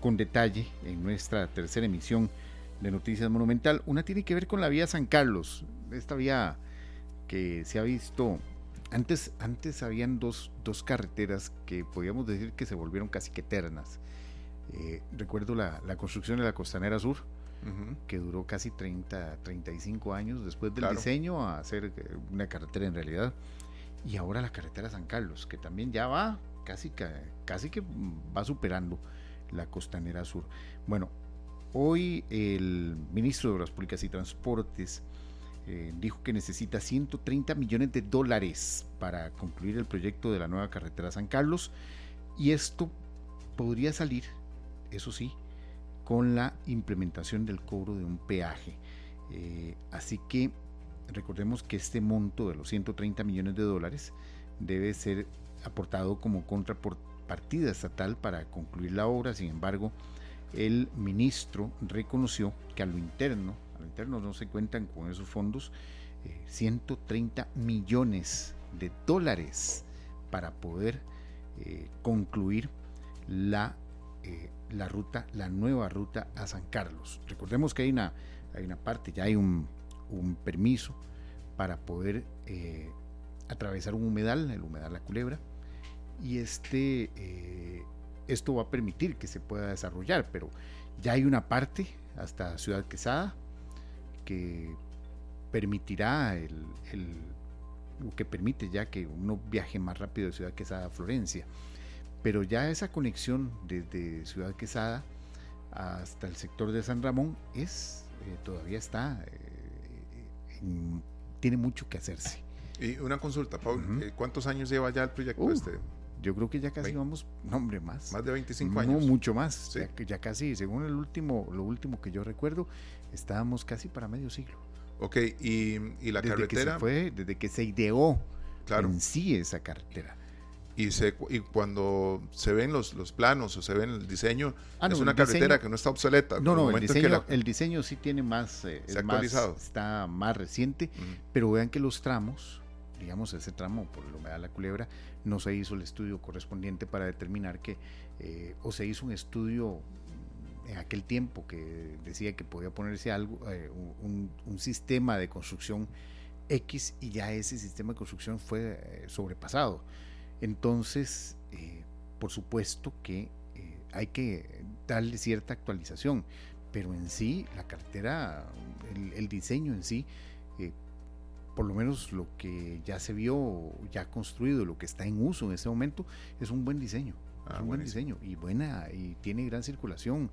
con detalle en nuestra tercera emisión de Noticias Monumental. Una tiene que ver con la vía San Carlos, esta vía que se ha visto... Antes, antes habían dos, dos carreteras que podíamos decir que se volvieron casi que eternas. Eh, recuerdo la, la construcción de la Costanera Sur, Que duró casi 30, 35 años después del Claro. diseño a hacer eh, una carretera en realidad. Y ahora la carretera San Carlos, que también ya va casi, ca- casi que va superando la costanera sur. Bueno, hoy el ministro de Obras Públicas y Transportes eh, dijo que necesita 130 millones de dólares para concluir el proyecto de la nueva carretera San Carlos. Y esto podría salir, eso sí, con la implementación del cobro de un peaje. Eh, así que recordemos que este monto de los 130 millones de dólares debe ser aportado como contrapartida estatal para concluir la obra. Sin embargo, el ministro reconoció que a lo interno, a lo interno no se cuentan con esos fondos, eh, 130 millones de dólares para poder eh, concluir la eh, la ruta, la nueva ruta a San Carlos. Recordemos que hay una, hay una parte, ya hay un, un permiso para poder eh, atravesar un humedal, el humedal La Culebra, y este, eh, esto va a permitir que se pueda desarrollar, pero ya hay una parte hasta Ciudad Quesada que permitirá el, el que permite ya que uno viaje más rápido de Ciudad Quesada a Florencia pero ya esa conexión desde Ciudad Quesada hasta el sector de San Ramón es eh, todavía está eh, en- tiene mucho que hacerse Y una consulta, Paul. Eh, ¿Cuántos años lleva ya el proyecto Uh, este? yo creo que ya casi vamos, no hombre, más. Más de 25 años. No, mucho más. Ya, ya, casi, según el último, lo último que yo recuerdo, estábamos casi para medio siglo. Ok, y, y la desde carretera. Que se fue, desde que se ideó claro. en sí esa carretera. Y, se, y cuando se ven los, los planos o se ven el diseño, ah, no, es una carretera diseño, que no está obsoleta. No, no, el diseño, la, el diseño sí tiene más, eh, actualizado. Más, está más reciente, uh -huh. pero vean que los tramos, digamos ese tramo por la humedad de la culebra, no se hizo el estudio correspondiente para determinar que, eh, o se hizo un estudio en aquel tiempo que decía que podía ponerse algo, eh, un, un, sistema de construcción X y ya ese sistema de construcción fue eh, sobrepasado. Entonces, eh, por supuesto que eh, hay que darle cierta actualización, pero en sí, la cartera, el, el diseño en sí, eh, por lo menos lo que ya se vio, ya construido, lo que está en uso en este momento, es un buen diseño. Ah, es un buen diseño y buena y tiene gran circulación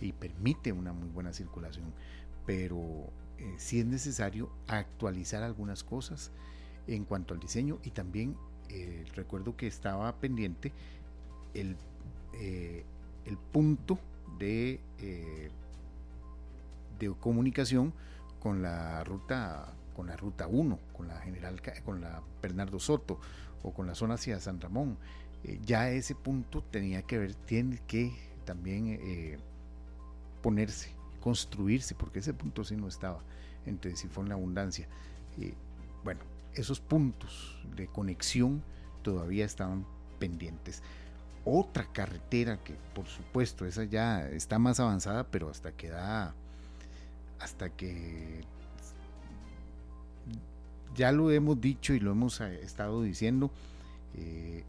y permite una muy buena circulación, pero eh, sí es necesario actualizar algunas cosas en cuanto al diseño y también eh, recuerdo que estaba pendiente el, eh, el punto de, eh, de comunicación con la ruta con la ruta 1, con la general con la Bernardo Soto o con la zona hacia San Ramón. Ya ese punto tenía que ver, tiene que también ponerse, construirse, porque ese punto sí no estaba entre Sifón la Abundancia. Bueno, esos puntos de conexión todavía estaban pendientes. Otra carretera que por supuesto esa ya está más avanzada, pero hasta que da, hasta que ya lo hemos dicho y lo hemos estado diciendo, eh,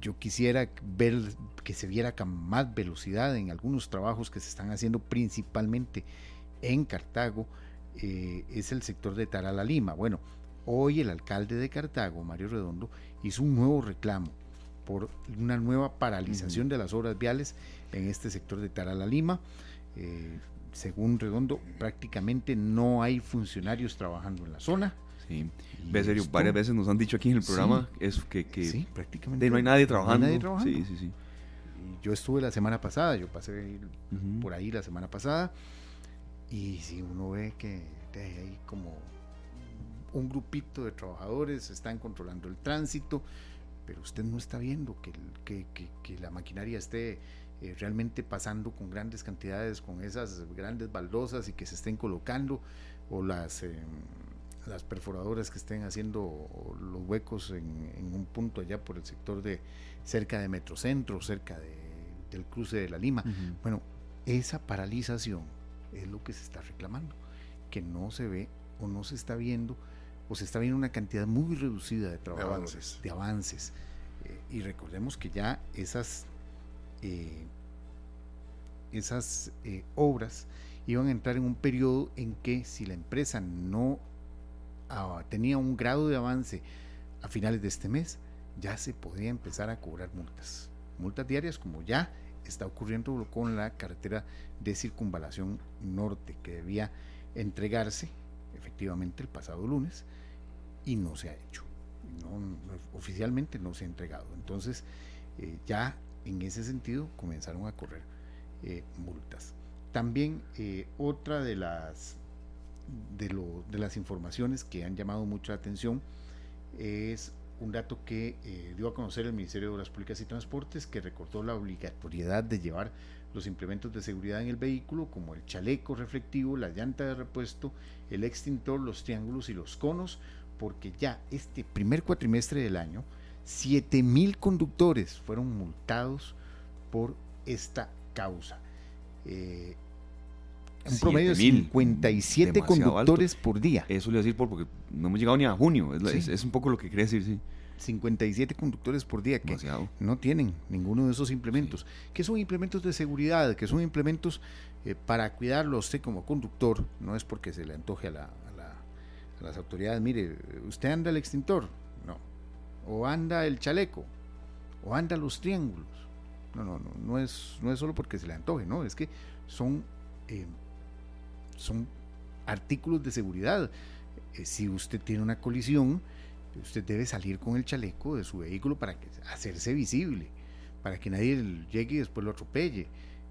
yo quisiera ver que se viera con más velocidad en algunos trabajos que se están haciendo principalmente en Cartago, eh, es el sector de Tarala Lima. Bueno, Hoy el alcalde de Cartago, Mario Redondo, hizo un nuevo reclamo por una nueva paralización uh -huh. de las obras viales en este sector de Tarala Lima. Eh, según Redondo, prácticamente no hay funcionarios trabajando en la zona. Sí, ve serio, esto, varias veces nos han dicho aquí en el programa sí, eso, que, que sí, prácticamente no hay nadie trabajando. No hay nadie trabajando. Sí, sí, sí. Yo estuve la semana pasada, yo pasé uh -huh. por ahí la semana pasada, y si uno ve que hay como un grupito de trabajadores están controlando el tránsito, pero usted no está viendo que, que, que, que la maquinaria esté eh, realmente pasando con grandes cantidades, con esas grandes baldosas y que se estén colocando, o las, eh, las perforadoras que estén haciendo los huecos en, en, un punto allá por el sector de cerca de Metrocentro, cerca de, del cruce de la Lima. Uh -huh. Bueno, esa paralización es lo que se está reclamando, que no se ve o no se está viendo o se está viendo una cantidad muy reducida de avances. De avances. Eh, y recordemos que ya esas, eh, esas eh, obras iban a entrar en un periodo en que si la empresa no ah, tenía un grado de avance a finales de este mes, ya se podía empezar a cobrar multas. Multas diarias como ya está ocurriendo con la carretera de circunvalación norte que debía entregarse efectivamente el pasado lunes y no se ha hecho. No, oficialmente no se ha entregado. Entonces, eh, ya en ese sentido comenzaron a correr eh, multas. También eh, otra de las, de, lo, de, las informaciones que han llamado mucho la atención es un dato que dio a conocer el Ministerio de Obras Públicas y Transportes que recortó la obligatoriedad de llevar los implementos de seguridad en el vehículo como el chaleco reflectivo, la llanta de repuesto, el extintor, los triángulos y los conos, porque ya este primer cuatrimestre del año, 7 mil conductores fueron multados por esta causa. Eh, un promedio de 57 conductores alto. por día. Eso le voy a decir porque no hemos llegado ni a junio, es, sí. es, es un poco lo que quiere decir, sí. 57 conductores por día que Demasiado. no tienen ninguno de esos implementos. Sí. que son implementos de seguridad? Que son implementos eh, para cuidarlo a usted como conductor, no es porque se le antoje a, la, a, la, a, las autoridades, mire, usted anda el extintor, no, o anda el chaleco, o anda los triángulos. No, no, no, no es, no es solo porque se le antoje, no, es que son, eh, son artículos de seguridad. Eh, si usted tiene una colisión, usted debe salir con el chaleco de su vehículo para que, hacerse visible, para que nadie llegue y después lo atropelle.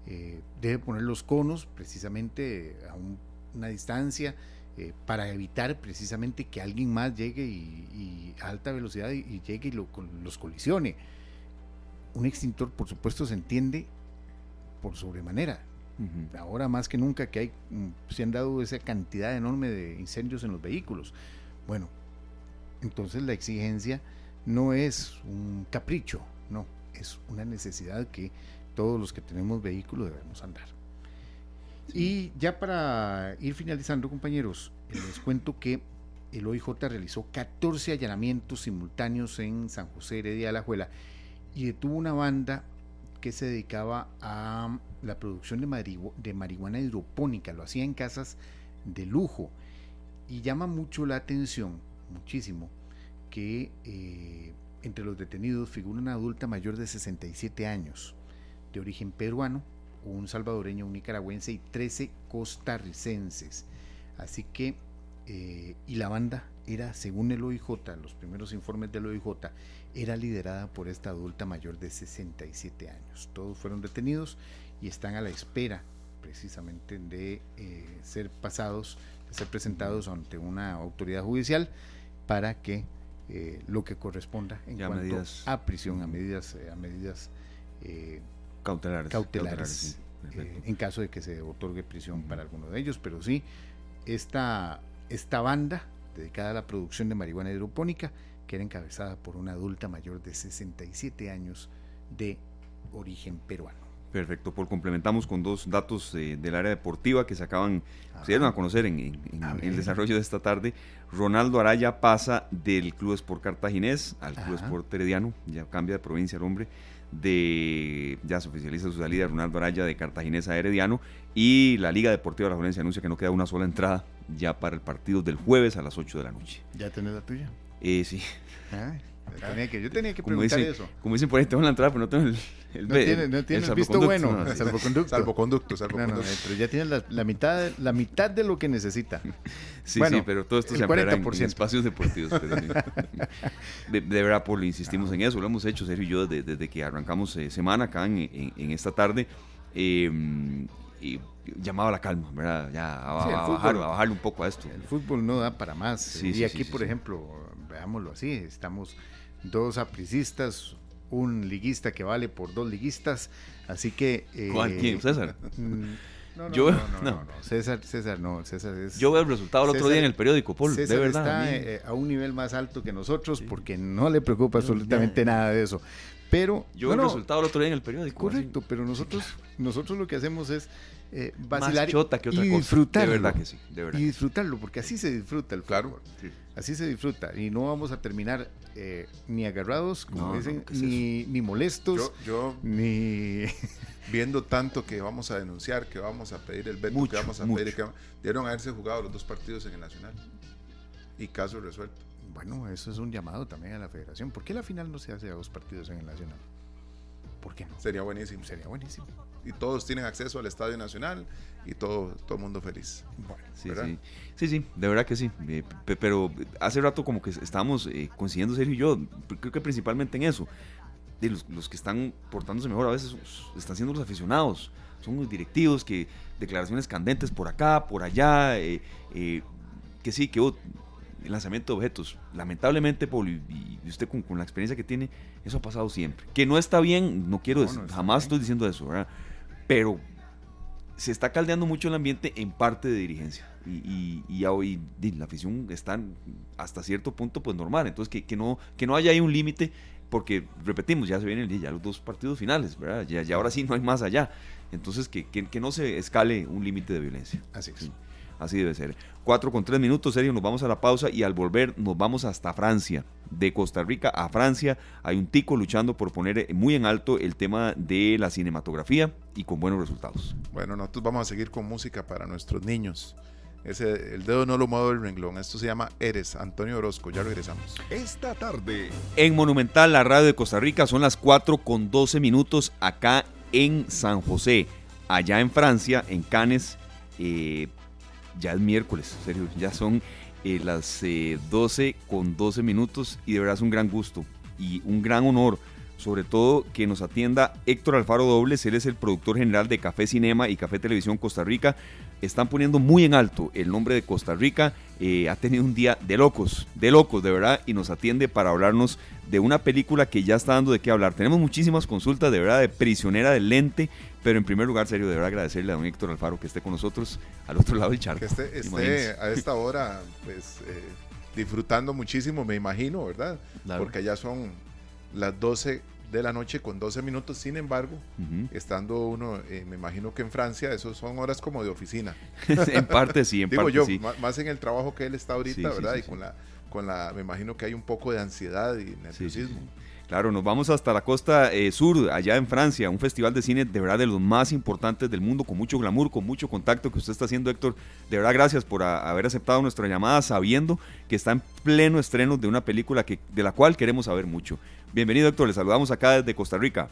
Eh, debe poner los conos precisamente a una distancia eh, para evitar precisamente que alguien más llegue y, a alta velocidad y, llegue y lo, los colisione. Un extintor, por supuesto, se entiende por sobremanera. Ahora más que nunca que hay, mm, se han dado esa cantidad enorme de incendios en los vehículos. Bueno, entonces la exigencia no es un capricho, no, es una necesidad que todos los que tenemos vehículos debemos andar. Y ya para ir finalizando, compañeros, les cuento que el OIJ realizó 14 allanamientos simultáneos en San José Heredia de la Juela y detuvo una banda que se dedicaba a la producción de, de marihuana hidropónica, lo hacía en casas de lujo. Y llama mucho la atención, muchísimo, que eh, entre los detenidos figura una adulta mayor de 67 años, de origen peruano, un salvadoreño, un nicaragüense y 13 costarricenses. Así que, eh, y la banda era, según el OIJ, los primeros informes del OIJ, era liderada por esta adulta mayor de 67 años. Todos fueron detenidos y están a la espera precisamente de eh, ser pasados, de ser presentados ante una autoridad judicial para que eh, lo que corresponda en cuanto a prisión, a medidas, a medidas cautelares, cautelares, en caso de que se otorgue prisión para alguno de ellos, pero sí esta, esta banda dedicada a la producción de marihuana hidropónica, que era encabezada por una adulta mayor de 67 años de origen peruano. Perfecto, por complementamos con dos datos eh, del área deportiva que se acaban, se dieron a conocer en, el desarrollo de esta tarde. Ronaldo Araya pasa del Club Sport Cartaginés al Club Sport Herediano, ya cambia de provincia el hombre de ya se oficializa su salida Ronaldo Araya de Cartaginés a Herediano y la Liga Deportiva de la Florencia anuncia que no queda una sola entrada ya para el partido del jueves a las 8 de la noche. ¿Ya tenés la tuya? Eh, sí. Yo tenía que preguntar eso. Como dicen por ahí, tengo la entrada, pero no tengo el, el, no tiene, no tiene el, visto bueno, no, salvoconducto. Salvoconducto, salvoconducto. pero ya tiene la, mitad, de, la mitad de lo que necesita. (laughs) Sí, sí, pero todo esto se ampliará en, en, espacios deportivos. (laughs) de, de, verdad, por insistimos en eso, lo hemos hecho Sergio y yo desde, desde que arrancamos eh, semana acá en, en esta tarde. Eh, y llamaba a la calma, ¿verdad? Ya a, bajar, a bajarle un poco a esto. El fútbol no da para más. y aquí, por ejemplo, veámoslo así, estamos dos apricistas, un liguista que vale por dos liguistas, así que... Eh, ¿Quién? ¿César? (laughs) Mm, no, no, yo, no, no, César, César no, César es... Yo veo el resultado el otro día en el periódico, Paul, César de verdad. está eh, a un nivel más alto que nosotros porque no le preocupa absolutamente nada de eso. Pero... Yo veo el resultado el otro día en el periódico. Correcto, pero nosotros, nosotros lo que hacemos es eh, vacilar que y disfrutarlo. De verdad que sí, de verdad. Y disfrutarlo, porque así se disfruta el claro, Así se disfruta. Y no vamos a terminar eh, ni agarrados, como dicen, ni, ni, molestos, yo, ni... (laughs) viendo tanto que vamos a denunciar, que vamos a pedir el veto, que vamos a pedir... Que, dieron haberse jugado los dos partidos en el Nacional. Y caso resuelto. Bueno, eso es un llamado también a la federación. ¿Por qué la final no se hace a dos partidos en el Nacional? ¿Por qué no? Sería buenísimo. Sería buenísimo y todos tienen acceso al Estadio Nacional y todo todo el mundo feliz. sí, sí, sí, sí, de verdad que sí. Eh, pero hace rato como que estábamos eh, consiguiendo Sergio y yo, creo que principalmente en eso. De los, que están portándose mejor a veces están siendo los aficionados, son los directivos que declaraciones candentes por acá, por allá, eh, que sí, que el lanzamiento de objetos. Lamentablemente, Paul, y, usted con, la experiencia que tiene, eso ha pasado siempre. Que no está bien, no quiero, jamás estoy diciendo eso, ¿verdad? pero se está caldeando mucho el ambiente en parte de dirigencia. Y, y, hoy la afición está hasta cierto punto pues normal. Entonces que, que no, que no haya ahí un límite, porque repetimos, ya se vienen ya los dos partidos finales, ¿verdad? Ya, ya ahora sí no hay más allá. Entonces que, que, no se escale un límite de violencia. Así es. Así debe ser. Cuatro con tres minutos, serio, nos vamos a la pausa y al volver nos vamos hasta Francia. De Costa Rica a Francia hay un tico luchando por poner muy en alto el tema de la cinematografía y con buenos resultados. Bueno, nosotros vamos a seguir con música para nuestros niños. Ese, el dedo no lo mueve el renglón. Esto se llama Eres, Antonio Orozco. Ya regresamos. Esta tarde. En Monumental, la radio de Costa Rica, son las 4 con 12 minutos acá en San José. Allá en Francia, en Cannes, eh, ya es miércoles, serio, ya son eh, las 12 con 12 minutos y de verdad es un gran gusto y un gran honor sobre todo que nos atienda Héctor Alfaro Dobles, él es el productor general de Café Cinema y Café Televisión Costa Rica. Están poniendo muy en alto el nombre de Costa Rica. Eh, ha tenido un día de locos, de locos, de verdad, y nos atiende para hablarnos de una película que ya está dando de qué hablar. Tenemos muchísimas consultas, de verdad, de prisionera del lente, pero en primer lugar, serio, de verdad agradecerle a don Héctor Alfaro que esté con nosotros al otro lado del charco. Que esté, a esta hora, pues, eh, disfrutando muchísimo, me imagino, ¿verdad? Porque allá son las 12 de la noche con 12 minutos. Sin embargo, estando uno, eh, me imagino que en Francia, eso son horas como de oficina. (laughs) en parte sí, en Digo yo, más en el trabajo que él está ahorita, ¿verdad? y con la, con la, me imagino que hay un poco de ansiedad y nerviosismo. Claro, nos vamos hasta la costa eh, sur, allá en Francia, un festival de cine de verdad de los más importantes del mundo, con mucho glamour, con mucho contacto que usted está haciendo, Héctor. De verdad, gracias por haber aceptado nuestra llamada, sabiendo que está en pleno estreno de una película que, de la cual queremos saber mucho. Bienvenido, Héctor, le saludamos acá desde Costa Rica.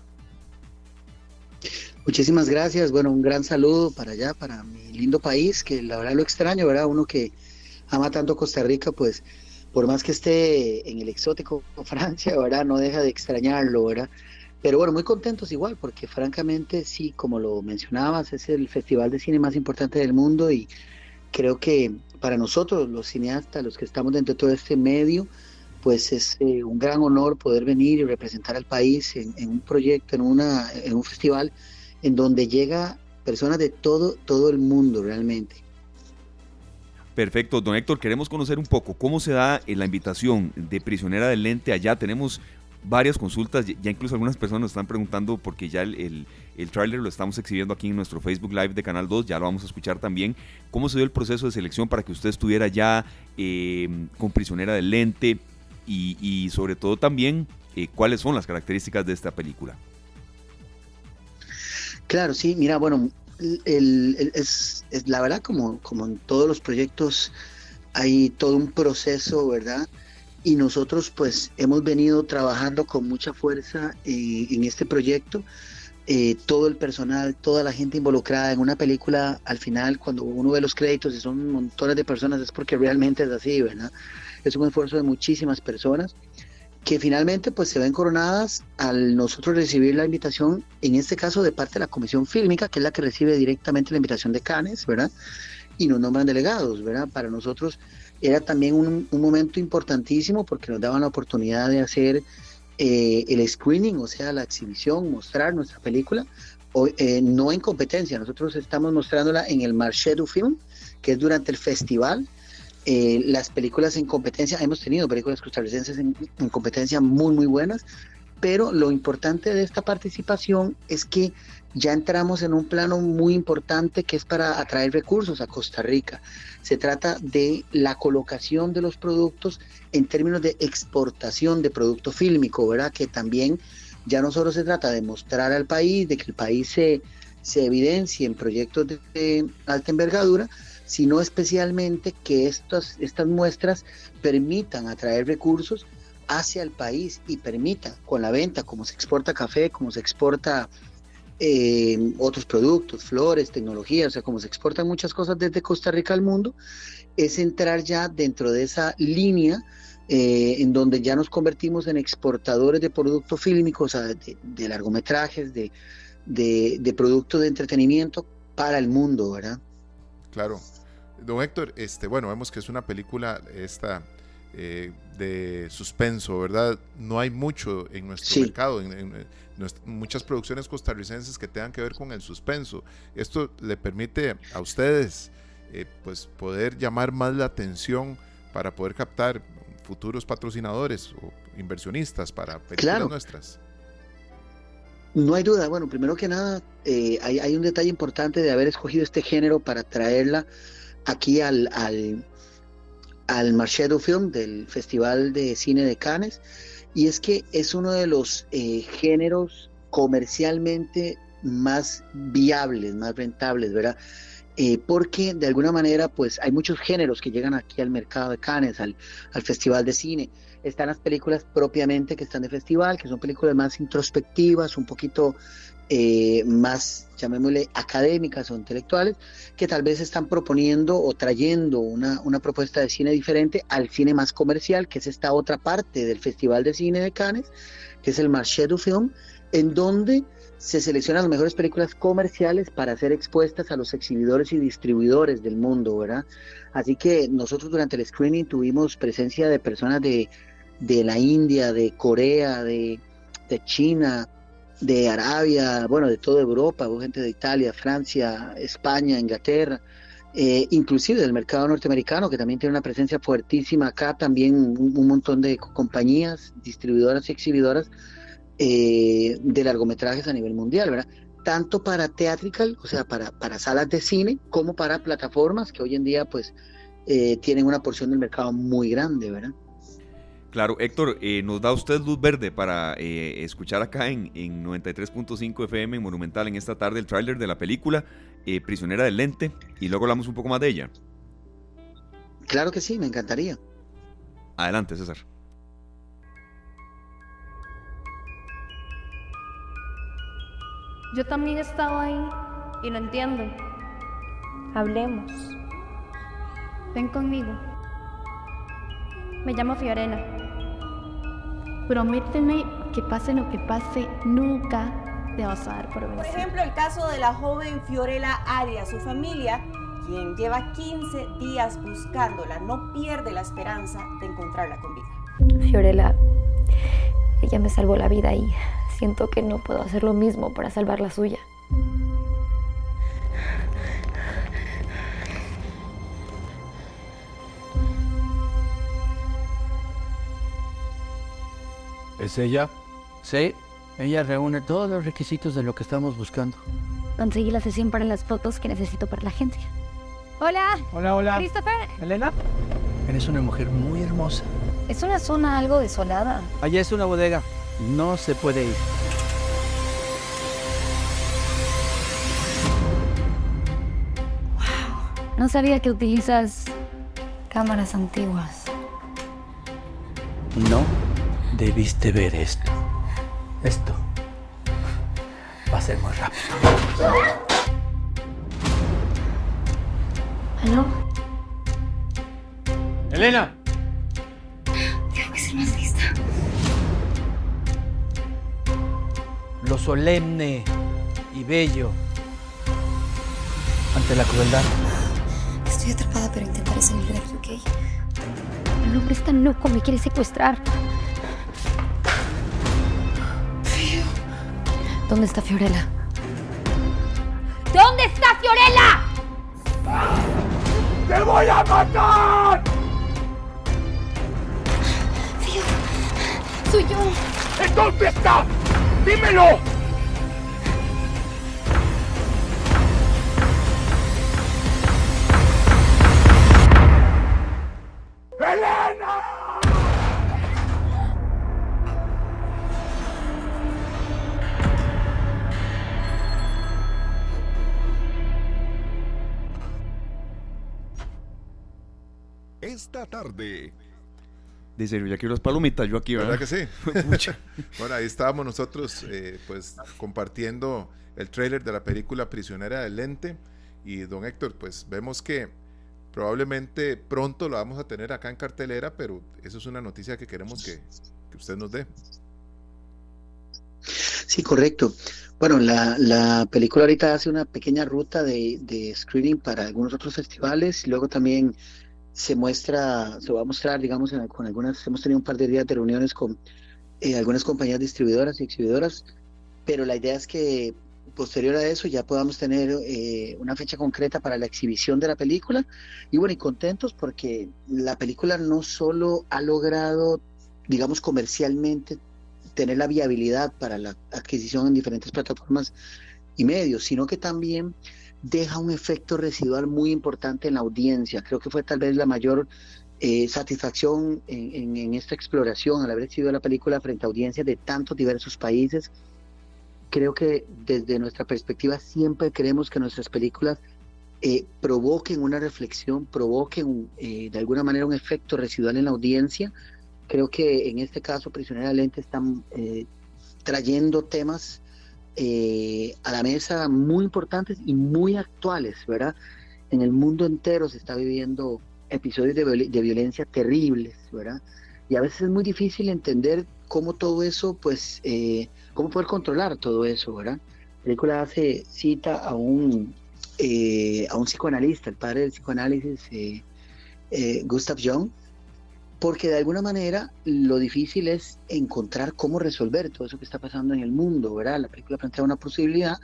Muchísimas gracias, bueno, un gran saludo para allá, para mi lindo país, que la verdad lo extraño, ¿verdad? Uno que ama tanto Costa Rica, pues por más que esté en el exótico (laughs) Francia, ¿verdad? No deja de extrañarlo, ¿verdad? Pero bueno, muy contentos igual, porque francamente sí, como lo mencionabas, es el festival de cine más importante del mundo y creo que para nosotros, los cineastas, los que estamos dentro de todo este medio, pues es eh, un gran honor poder venir y representar al país en, un proyecto, en, una, en un festival en donde llega personas de todo, todo el mundo realmente. Perfecto, don Héctor, queremos conocer un poco cómo se da la invitación de prisionera del lente allá. Tenemos varias consultas, ya incluso algunas personas nos están preguntando porque ya el, el, tráiler lo estamos exhibiendo aquí en nuestro Facebook Live de Canal 2, ya lo vamos a escuchar también. ¿Cómo se dio el proceso de selección para que usted estuviera ya eh, con prisionera del lente? Y, sobre todo también, eh, ¿cuáles son las características de esta película? Claro, sí, mira, bueno, el, es, la verdad como, como en todos los proyectos hay todo un proceso, ¿verdad? Y nosotros pues hemos venido trabajando con mucha fuerza en este proyecto. Eh, todo el personal, toda la gente involucrada en una película, al final cuando uno ve los créditos y son montones de personas es porque realmente es así, ¿verdad? Es un esfuerzo de muchísimas personas que finalmente pues se ven coronadas al nosotros recibir la invitación, en este caso de parte de la Comisión Fílmica, que es la que recibe directamente la invitación de Cannes, ¿verdad? Y nos nombran delegados, ¿verdad? Para nosotros era también un, momento importantísimo porque nos daban la oportunidad de hacer eh, el screening, o sea, la exhibición, mostrar nuestra película, eh, no en competencia, nosotros estamos mostrándola en el Marché du Film, que es durante el festival, eh, las películas en competencia, hemos tenido películas costarricenses en, competencia muy, muy buenas, pero lo importante de esta participación es que ya entramos en un plano muy importante que es para atraer recursos a Costa Rica. Se trata de la colocación de los productos en términos de exportación de producto fílmico, ¿verdad? Que también ya no solo se trata de mostrar al país, de que el país se, se evidencie en proyectos de alta envergadura, sino especialmente que estas, muestras permitan atraer recursos hacia el país y permita con la venta, como se exporta café, como se exporta eh, otros productos, flores, tecnología, o sea, como se exportan muchas cosas desde Costa Rica al mundo, es entrar ya dentro de esa línea eh, en donde ya nos convertimos en exportadores de productos fílmicos, o sea, de, largometrajes, de, de, de productos de entretenimiento para el mundo, ¿verdad? Claro. Don Héctor, este, bueno, vemos que es una película esta eh, de suspenso, ¿verdad? No hay mucho en nuestro mercado, en, muchas producciones costarricenses que tengan que ver con el suspenso. Esto le permite a ustedes eh, pues poder llamar más la atención para poder captar futuros patrocinadores o inversionistas para películas nuestras. No hay duda. Bueno, primero que nada, eh, hay, un detalle importante de haber escogido este género para traerla aquí al, al, al Marché Film del Festival de Cine de Cannes, y es que es uno de los eh, géneros comercialmente más viables, más rentables, ¿verdad? Eh, porque de alguna manera pues hay muchos géneros que llegan aquí al mercado de Cannes, al, al Festival de Cine, están las películas propiamente que están de festival, que son películas más introspectivas, un poquito eh, más, llamémosle, académicas o intelectuales, que tal vez están proponiendo o trayendo una, una propuesta de cine diferente al cine más comercial, que es esta otra parte del Festival de Cine de Cannes, que es el Marché du Film, en donde se seleccionan las mejores películas comerciales para ser expuestas a los exhibidores y distribuidores del mundo, ¿verdad? Así que nosotros durante el screening tuvimos presencia de personas de, de la India, de Corea, de, de, China, de Arabia, bueno, de toda Europa, gente de Italia, Francia, España, Inglaterra, eh, inclusive del mercado norteamericano, que también tiene una presencia fuertísima acá, también un, un montón de compañías, distribuidoras y exhibidoras eh, de largometrajes a nivel mundial, ¿verdad? Tanto para theatrical, o sea, para, para salas de cine, como para plataformas que hoy en día pues eh, tienen una porción del mercado muy grande, ¿verdad? Claro, Héctor, eh, nos da usted luz verde para eh, escuchar acá en, en 93.5 FM en Monumental en esta tarde el tráiler de la película eh, Prisionera del Lente y luego hablamos un poco más de ella. Claro que sí, me encantaría. Adelante, César. Yo también he estado ahí y lo entiendo. Hablemos. Ven conmigo. Me llamo Fiorella. Prométeme que pase lo que pase, nunca te vas a dar por Por vencido. ejemplo, el caso de la joven Fiorella Arias, su familia, quien lleva 15 días buscándola, no pierde la esperanza de encontrarla con vida. Fiorella, ella me salvó la vida y siento que no puedo hacer lo mismo para salvar la suya. ¿Es ella? Sí, ella reúne todos los requisitos de lo que estamos buscando. Conseguí la sesión para las fotos que necesito para la agencia. Hola, Hola, hola. Christopher. ¿Elena? Eres una mujer muy hermosa. Es una zona algo desolada. Allá es una bodega. No se puede ir. No sabía que utilizas cámaras antiguas. No debiste ver esto. Esto va a ser muy rápido. ¿Aló? ¡Elena! Tengo que ser más lista. Lo solemne y bello ante la crueldad. Estoy atrapada, pero intentaré salir de aquí, ¿ok? El hombre está loco, me quiere secuestrar. ¿Dónde está Fiorella? ¿Dónde está Fiorella? ¡Te voy a matar! Fío, soy yo. ¿En dónde está? ¡Dímelo! Tarde, De serio, ya quiero las palomitas, yo aquí, ¿verdad? ¿Verdad que sí? (laughs) Bueno, ahí estábamos nosotros eh, pues compartiendo el tráiler de la película Prisionera del Lente y don Héctor, pues vemos que probablemente pronto lo vamos a tener acá en cartelera, pero eso es una noticia que queremos que, que usted nos dé. Sí, correcto. Bueno, la, la película ahorita hace una pequeña ruta de, de screening para algunos otros festivales y luego también se muestra, se va a mostrar, digamos, con algunas, hemos tenido un par de días de reuniones con eh, algunas compañías distribuidoras y exhibidoras, pero la idea es que posterior a eso ya podamos tener eh, una fecha concreta para la exhibición de la película. Y bueno, y contentos porque la película no solo ha logrado, digamos, comercialmente tener la viabilidad para la adquisición en diferentes plataformas y medios, sino que también deja un efecto residual muy importante en la audiencia. Creo que fue tal vez la mayor eh, satisfacción en, esta exploración al haber exhibido la película frente a audiencias de tantos diversos países. Creo que desde nuestra perspectiva siempre queremos que nuestras películas eh, provoquen una reflexión, provoquen eh, de alguna manera un efecto residual en la audiencia Creo que en este caso Prisionera Lente están trayendo temas eh, a la mesa muy importantes y muy actuales, ¿verdad? En el mundo entero se está viviendo episodios de, violencia terribles, ¿verdad? Y a veces es muy difícil entender cómo todo eso, pues, eh, cómo poder controlar todo eso, ¿verdad? La película hace cita a un, eh, a un psicoanalista, el padre del psicoanálisis, Gustav Jung, porque de alguna manera lo difícil es encontrar cómo resolver todo eso que está pasando en el mundo, ¿verdad? La película plantea una posibilidad,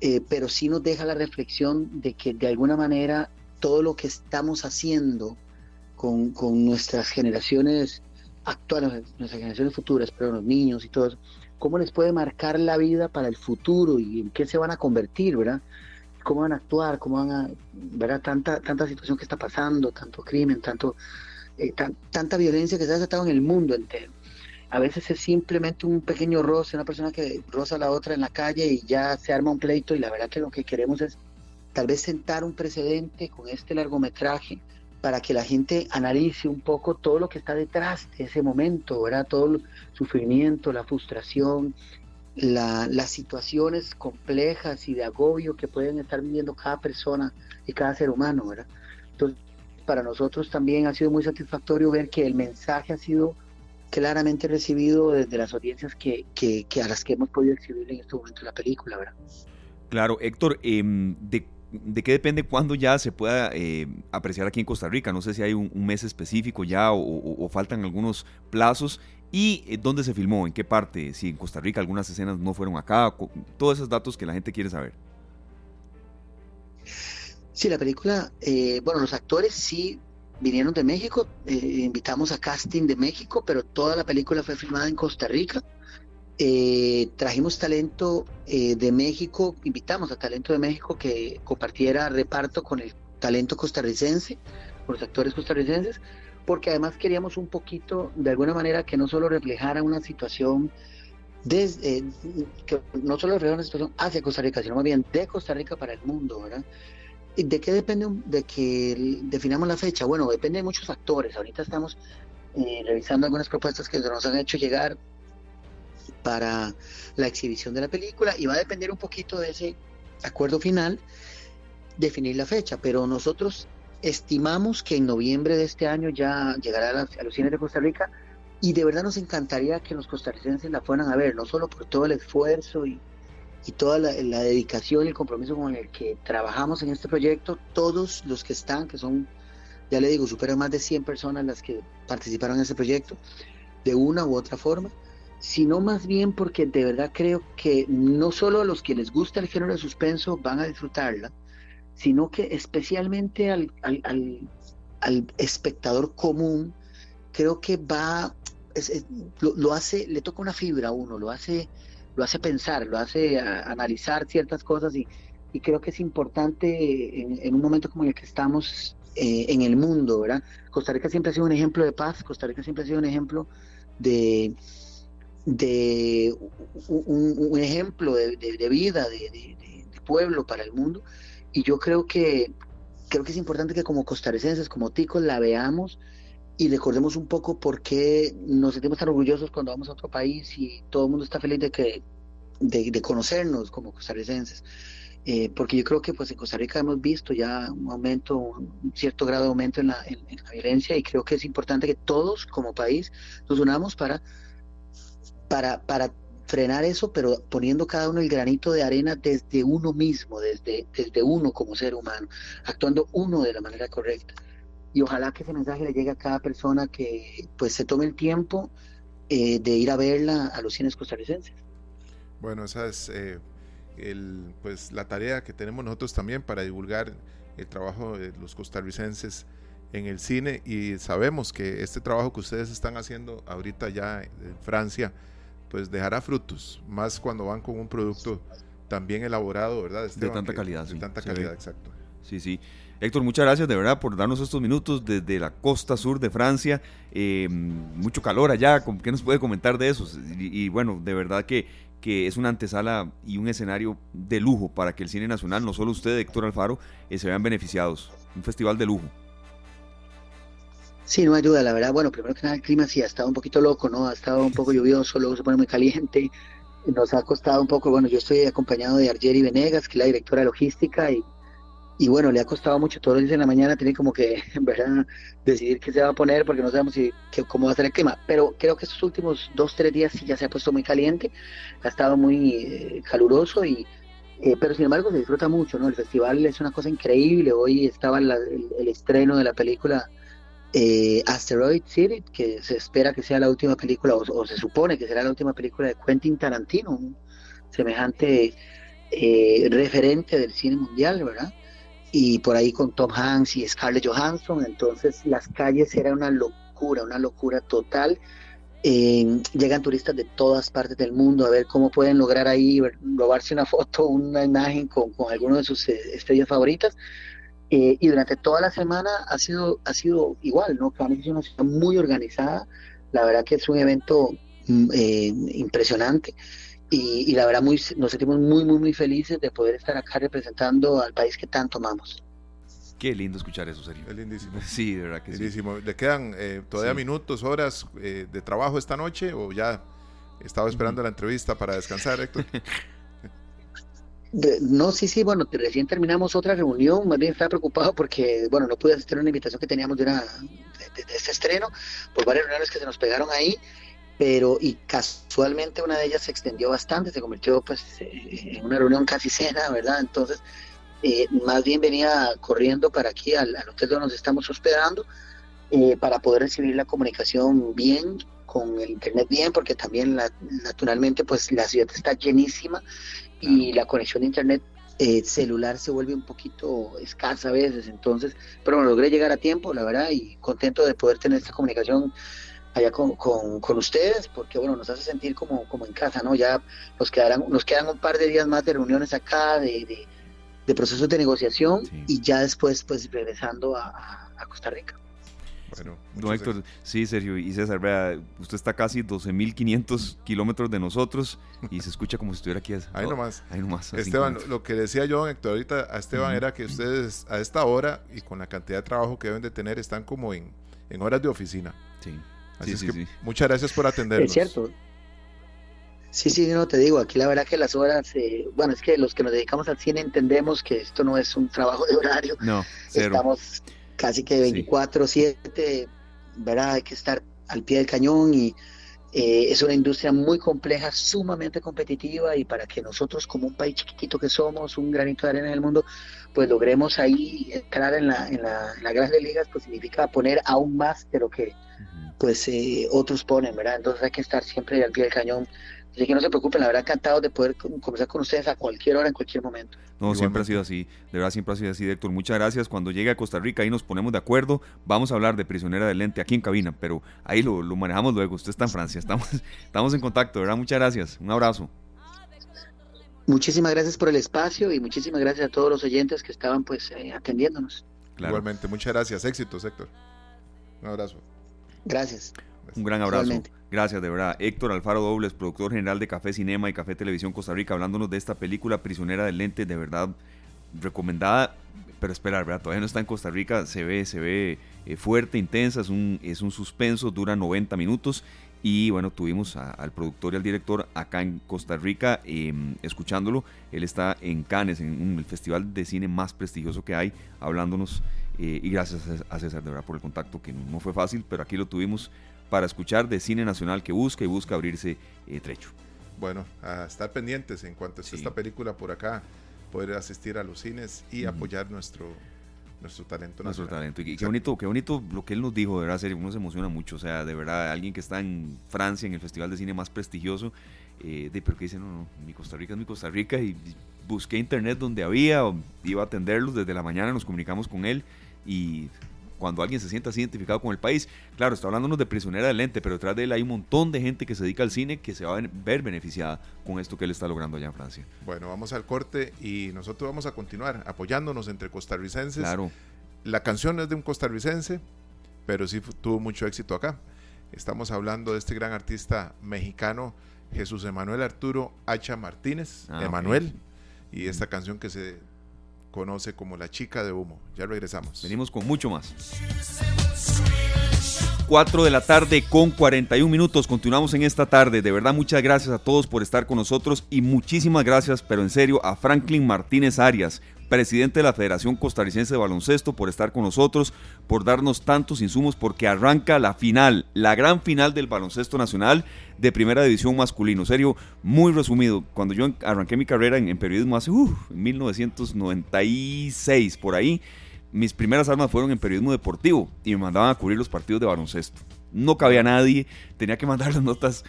eh, pero sí nos deja la reflexión de que de alguna manera todo lo que estamos haciendo con, con nuestras generaciones actuales, nuestras generaciones futuras, pero los niños y todo eso, cómo les puede marcar la vida para el futuro y en qué se van a convertir, ¿verdad? Cómo van a actuar, cómo van a, ¿verdad? Tanta, tanta situación que está pasando, tanto crimen, tanto eh, tanta violencia que se ha desatado en el mundo entero. A veces es simplemente un pequeño roce, una persona que roza a la otra en la calle y ya se arma un pleito y la verdad que lo que queremos es tal vez sentar un precedente con este largometraje para que la gente analice un poco todo lo que está detrás de ese momento, ¿verdad? Todo el sufrimiento, la frustración, las situaciones complejas y de agobio que pueden estar viviendo cada persona y cada ser humano, ¿verdad? Entonces, para nosotros también ha sido muy satisfactorio ver que el mensaje ha sido claramente recibido desde las audiencias que, que, a las que hemos podido exhibir en este momento la película, ¿verdad? Claro, Héctor, de, de, qué depende cuándo ya se pueda eh, apreciar aquí en Costa Rica? No sé si hay un, mes específico ya o, faltan algunos plazos. ¿Y eh, dónde se filmó? ¿En qué parte? Si en Costa Rica algunas escenas no fueron acá, todos esos datos que la gente quiere saber. Sí, la película, eh, bueno, los actores sí vinieron de México, eh, invitamos a casting de México, pero toda la película fue filmada en Costa Rica. Eh, trajimos talento de México, invitamos a talento de México que compartiera reparto con el talento costarricense, con los actores costarricenses, porque además queríamos un poquito, de alguna manera, que no solo reflejara una situación desde, que no solo reflejara una situación hacia Costa Rica, sino más bien de Costa Rica para el mundo, ¿verdad? ¿De qué depende de que definamos la fecha? Bueno, depende de muchos factores. Ahorita estamos eh, revisando algunas propuestas que nos han hecho llegar para la exhibición de la película y va a depender un poquito de ese acuerdo final definir la fecha, pero nosotros estimamos que en noviembre de este año ya llegará a, a los cines de Costa Rica y de verdad nos encantaría que los costarricenses la fueran a ver, no solo por todo el esfuerzo y, y toda la, dedicación y el compromiso con el que trabajamos en este proyecto, todos los que están, que son, ya le digo, superan más de 100 personas las que participaron en este proyecto, de una u otra forma, sino más bien porque de verdad creo que no solo a los que les gusta el género de suspenso van a disfrutarla, sino que especialmente al, al, espectador común, creo que va, lo, lo, hace, le toca una fibra a uno, lo hace lo hace pensar, lo hace analizar ciertas cosas y, creo que es importante en, un momento como el que estamos eh, en el mundo, ¿verdad? Costa Rica siempre ha sido un ejemplo de paz, Costa Rica siempre ha sido un ejemplo de, de un, ejemplo de, vida, de, pueblo para el mundo y yo creo que creo que es importante que como costarricenses, como ticos, la veamos y recordemos un poco por qué nos sentimos tan orgullosos cuando vamos a otro país y todo el mundo está feliz de que de, conocernos como costarricenses. Eh, porque yo creo que pues en Costa Rica hemos visto ya un aumento, un cierto grado de aumento en la, en, la violencia y creo que es importante que todos como país nos unamos para, para, para frenar eso, pero poniendo cada uno el granito de arena desde uno mismo, desde, desde uno como ser humano, actuando uno de la manera correcta y ojalá que ese mensaje le llegue a cada persona que pues se tome el tiempo eh, de ir a verla a los cines costarricenses. Bueno, esa es eh, el, pues la tarea que tenemos nosotros también para divulgar el trabajo de los costarricenses en el cine y sabemos que este trabajo que ustedes están haciendo ahorita ya en Francia pues dejará frutos, más cuando van con un producto también elaborado, ¿verdad? de tanta calidad, de tanta calidad, exacto. Sí, sí. Héctor, muchas gracias de verdad por darnos estos minutos desde la costa sur de Francia. Eh, mucho calor allá, ¿qué nos puede comentar de eso? Y, bueno, de verdad que, que, es una antesala y un escenario de lujo para que el cine nacional, no solo usted, Héctor Alfaro, eh, se vean beneficiados. Un festival de lujo. Sí, no ayuda, la verdad. Bueno, primero que nada, el clima sí ha estado un poquito loco, ¿no? Ha estado un poco lluvioso, luego se pone muy caliente. Nos ha costado un poco, bueno, yo estoy acompañado de Argeri Venegas, que es la directora de logística, y, y bueno, le ha costado mucho todos los días en la mañana, tiene como que, (laughs) ¿verdad?, decidir qué se va a poner porque no sabemos si, cómo va a ser el clima. Pero creo que estos últimos dos, tres días sí ya se ha puesto muy caliente, ha estado muy eh, caluroso y, eh, pero sin embargo se disfruta mucho, ¿no? El festival es una cosa increíble. Hoy estaba el, el, estreno de la película eh, Asteroid City, que se espera que sea la última película, o, se supone que será la última película de Quentin Tarantino, un semejante referente del cine mundial, ¿verdad? Y por ahí con Tom Hanks y Scarlett Johansson, entonces las calles eran una locura, una locura total. Eh, llegan turistas de todas partes del mundo a ver cómo pueden lograr ahí robarse una (laughs) foto, una imagen con, con alguno de sus estrellas favoritas eh, y durante toda la semana ha sido, ha sido igual, ¿no? Cannes es una ciudad muy organizada, la verdad que es un evento mm, eh, impresionante y, la verdad muy, nos sentimos muy, muy, muy felices de poder estar acá representando al país que tanto amamos. Qué lindo escuchar eso, Sergio. Es lindísimo. (laughs) Sí, de verdad que lindísimo. ¿Le quedan eh, todavía minutos, horas de trabajo esta noche o ya estaba esperando la entrevista para descansar, Héctor? (laughs) no, sí, sí, bueno, recién terminamos otra reunión, más bien estaba preocupado porque, bueno, no pude asistir a una invitación que teníamos de, una, de, este estreno, por varias reuniones que se nos pegaron ahí, pero y casualmente una de ellas se extendió bastante, se convirtió pues en una reunión casi cena, ¿verdad? Entonces, eh, más bien venía corriendo para aquí al, hotel donde nos estamos hospedando eh, para poder recibir la comunicación bien, con el internet bien, porque también la, naturalmente pues la ciudad está llenísima y la conexión de internet eh, celular se vuelve un poquito escasa a veces, entonces, pero bueno, logré llegar a tiempo, la verdad, y contento de poder tener esta comunicación allá con, con, ustedes, porque bueno, nos hace sentir como, como en casa, ¿no? Ya nos quedarán, nos quedan un par de días más de reuniones acá, de, de, procesos de negociación, y ya después, pues, regresando a Costa Rica. Bueno, no, Héctor, sí, Sergio y César, vea, usted está casi 12.500 kilómetros de nosotros y se escucha como si estuviera aquí. Ahí nomás. Ahí nomás. Esteban, lo que decía yo, Héctor, ahorita a Esteban era que ustedes a esta hora y con la cantidad de trabajo que deben de tener están como en, en horas de oficina. Sí. Así es que muchas gracias por atendernos. Es cierto. Sí, sí, no te digo, aquí la verdad que las horas, eh, bueno, es que los que nos dedicamos al cine entendemos que esto no es un trabajo de horario. No, cero. Estamos casi que 24/7, ¿verdad? Hay que estar al pie del cañón y eh, es una industria muy compleja, sumamente competitiva y para que nosotros como un país chiquitito que somos, un granito de arena en el mundo, pues logremos ahí entrar en la, en la, en grandes ligas, pues significa poner aún más de lo que pues eh, otros ponen, ¿verdad? Entonces hay que estar siempre al pie del cañón Así que no se preocupen, la verdad encantado de poder conversar con ustedes a cualquier hora, en cualquier momento. No, siempre ha sido así, de verdad siempre ha sido así, Héctor. Muchas gracias. Cuando llegue a Costa Rica ahí nos ponemos de acuerdo. Vamos a hablar de prisionera de lente aquí en cabina, pero ahí lo, manejamos luego. Usted está en Francia, estamos, (laughs) estamos en contacto, ¿verdad? Muchas gracias. Un abrazo. Muchísimas gracias por el espacio y muchísimas gracias a todos los oyentes que estaban pues eh, atendiéndonos. Igualmente, muchas gracias. Éxitos, Héctor. Un abrazo. Gracias. Un gran abrazo. Gracias, de verdad. Héctor Alfaro Dobles, productor general de Café Cinema y Café Televisión Costa Rica, hablándonos de esta película Prisionera del Lente, de verdad recomendada. Pero esperar, ¿verdad? Todavía no está en Costa Rica, se ve, se ve eh, fuerte, intensa, es un, es un suspenso, dura 90 minutos. Y bueno, tuvimos al productor y al director acá en Costa Rica em, escuchándolo. Él está en Cannes, en el festival de cine más prestigioso que hay, hablándonos. Eh, y gracias a César, de verdad, por el contacto, que no fue fácil, pero aquí lo tuvimos para escuchar de cine nacional que busca y busca abrirse eh, trecho. Bueno, a estar pendientes en cuanto a esta película por acá, poder asistir a los cines y apoyar nuestro nuestro talento nuestro talento. Y qué bonito qué bonito lo que él nos dijo de verdad uno se emociona mucho. O sea de verdad alguien que está en Francia en el festival de cine más prestigioso eh, de pero que dice no no mi Costa Rica es mi Costa Rica y busqué internet donde había iba a atenderlos desde la mañana nos comunicamos con él y cuando alguien se sienta así identificado con el país. Claro, está hablándonos de prisionera de lente, pero detrás de él hay un montón de gente que se dedica al cine que se va a ver beneficiada con esto que él está logrando allá en Francia. Bueno, vamos al corte y nosotros vamos a continuar apoyándonos entre costarricenses. Claro. La canción es de un costarricense, pero sí tuvo mucho éxito acá. Estamos hablando de este gran artista mexicano, Jesús Emanuel Arturo Hacha Martínez, ah, Emanuel, y esta canción que se conoce como La Chica de Humo. Ya regresamos. Venimos con mucho más. 4 de la tarde con 41 minutos. Continuamos en esta tarde. De verdad, muchas gracias a todos por estar con nosotros y muchísimas gracias, pero en serio, a Franklin Martínez Arias, presidente de la Federación Costarricense de Baloncesto, por estar con nosotros, por darnos tantos insumos, porque arranca la final, la gran final del baloncesto nacional de primera división masculino. Serio, muy resumido. Cuando yo arranqué mi carrera en, periodismo hace uh, 1996, por ahí mis primeras armas fueron en periodismo deportivo y me mandaban a cubrir los partidos de baloncesto. No cabía nadie, tenía que mandar las notas,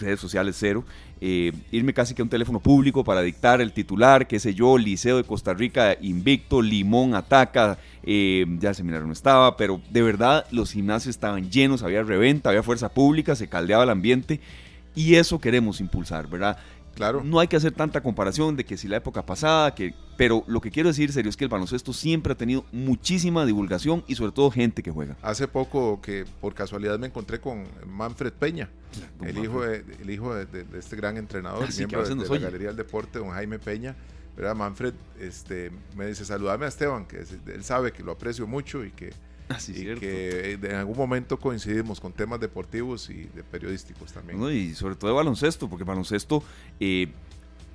redes sociales cero, eh, irme casi que a un teléfono público para dictar el titular, qué sé yo, Liceo de Costa Rica invicto, Limón ataca, eh, ya el seminario no estaba, pero de verdad los gimnasios estaban llenos, había reventa, había fuerza pública, se caldeaba el ambiente y eso queremos impulsar, ¿verdad? Claro. No hay que hacer tanta comparación de que si la época pasada, que, pero lo que quiero decir serio es que el baloncesto siempre ha tenido muchísima divulgación y sobre todo gente que juega. Hace poco que por casualidad me encontré con Manfred Peña, el, hijo de, el hijo de, este gran entrenador, ah, miembro de, la Galería del Deporte, don Jaime Peña. ¿verdad? Manfred este, me dice, saludame a Esteban, que él sabe que lo aprecio mucho y que Así y que en algún momento coincidimos con temas deportivos y de periodísticos también. y sobre todo de baloncesto, porque baloncesto eh,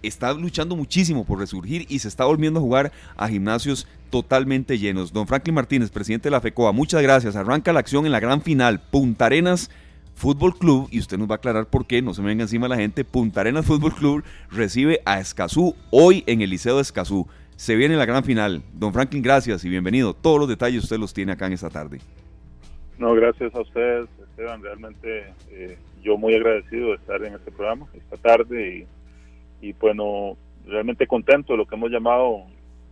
está luchando muchísimo por resurgir y se está volviendo a jugar a gimnasios totalmente llenos. Don Franklin Martínez, presidente de la FECOA, muchas gracias. Arranca la acción en la gran final. Punta Arenas Fútbol Club, y usted nos va a aclarar por qué, no se me venga encima la gente, Punta Arenas Fútbol Club recibe a Escazú hoy en el Liceo de Escazú. Se viene la gran final. Don Franklin, gracias y bienvenido. Todos los detalles usted los tiene acá en esta tarde. No, gracias a ustedes, Esteban. Realmente eh, yo muy agradecido de estar en este programa esta tarde y, bueno, realmente contento de lo que hemos llamado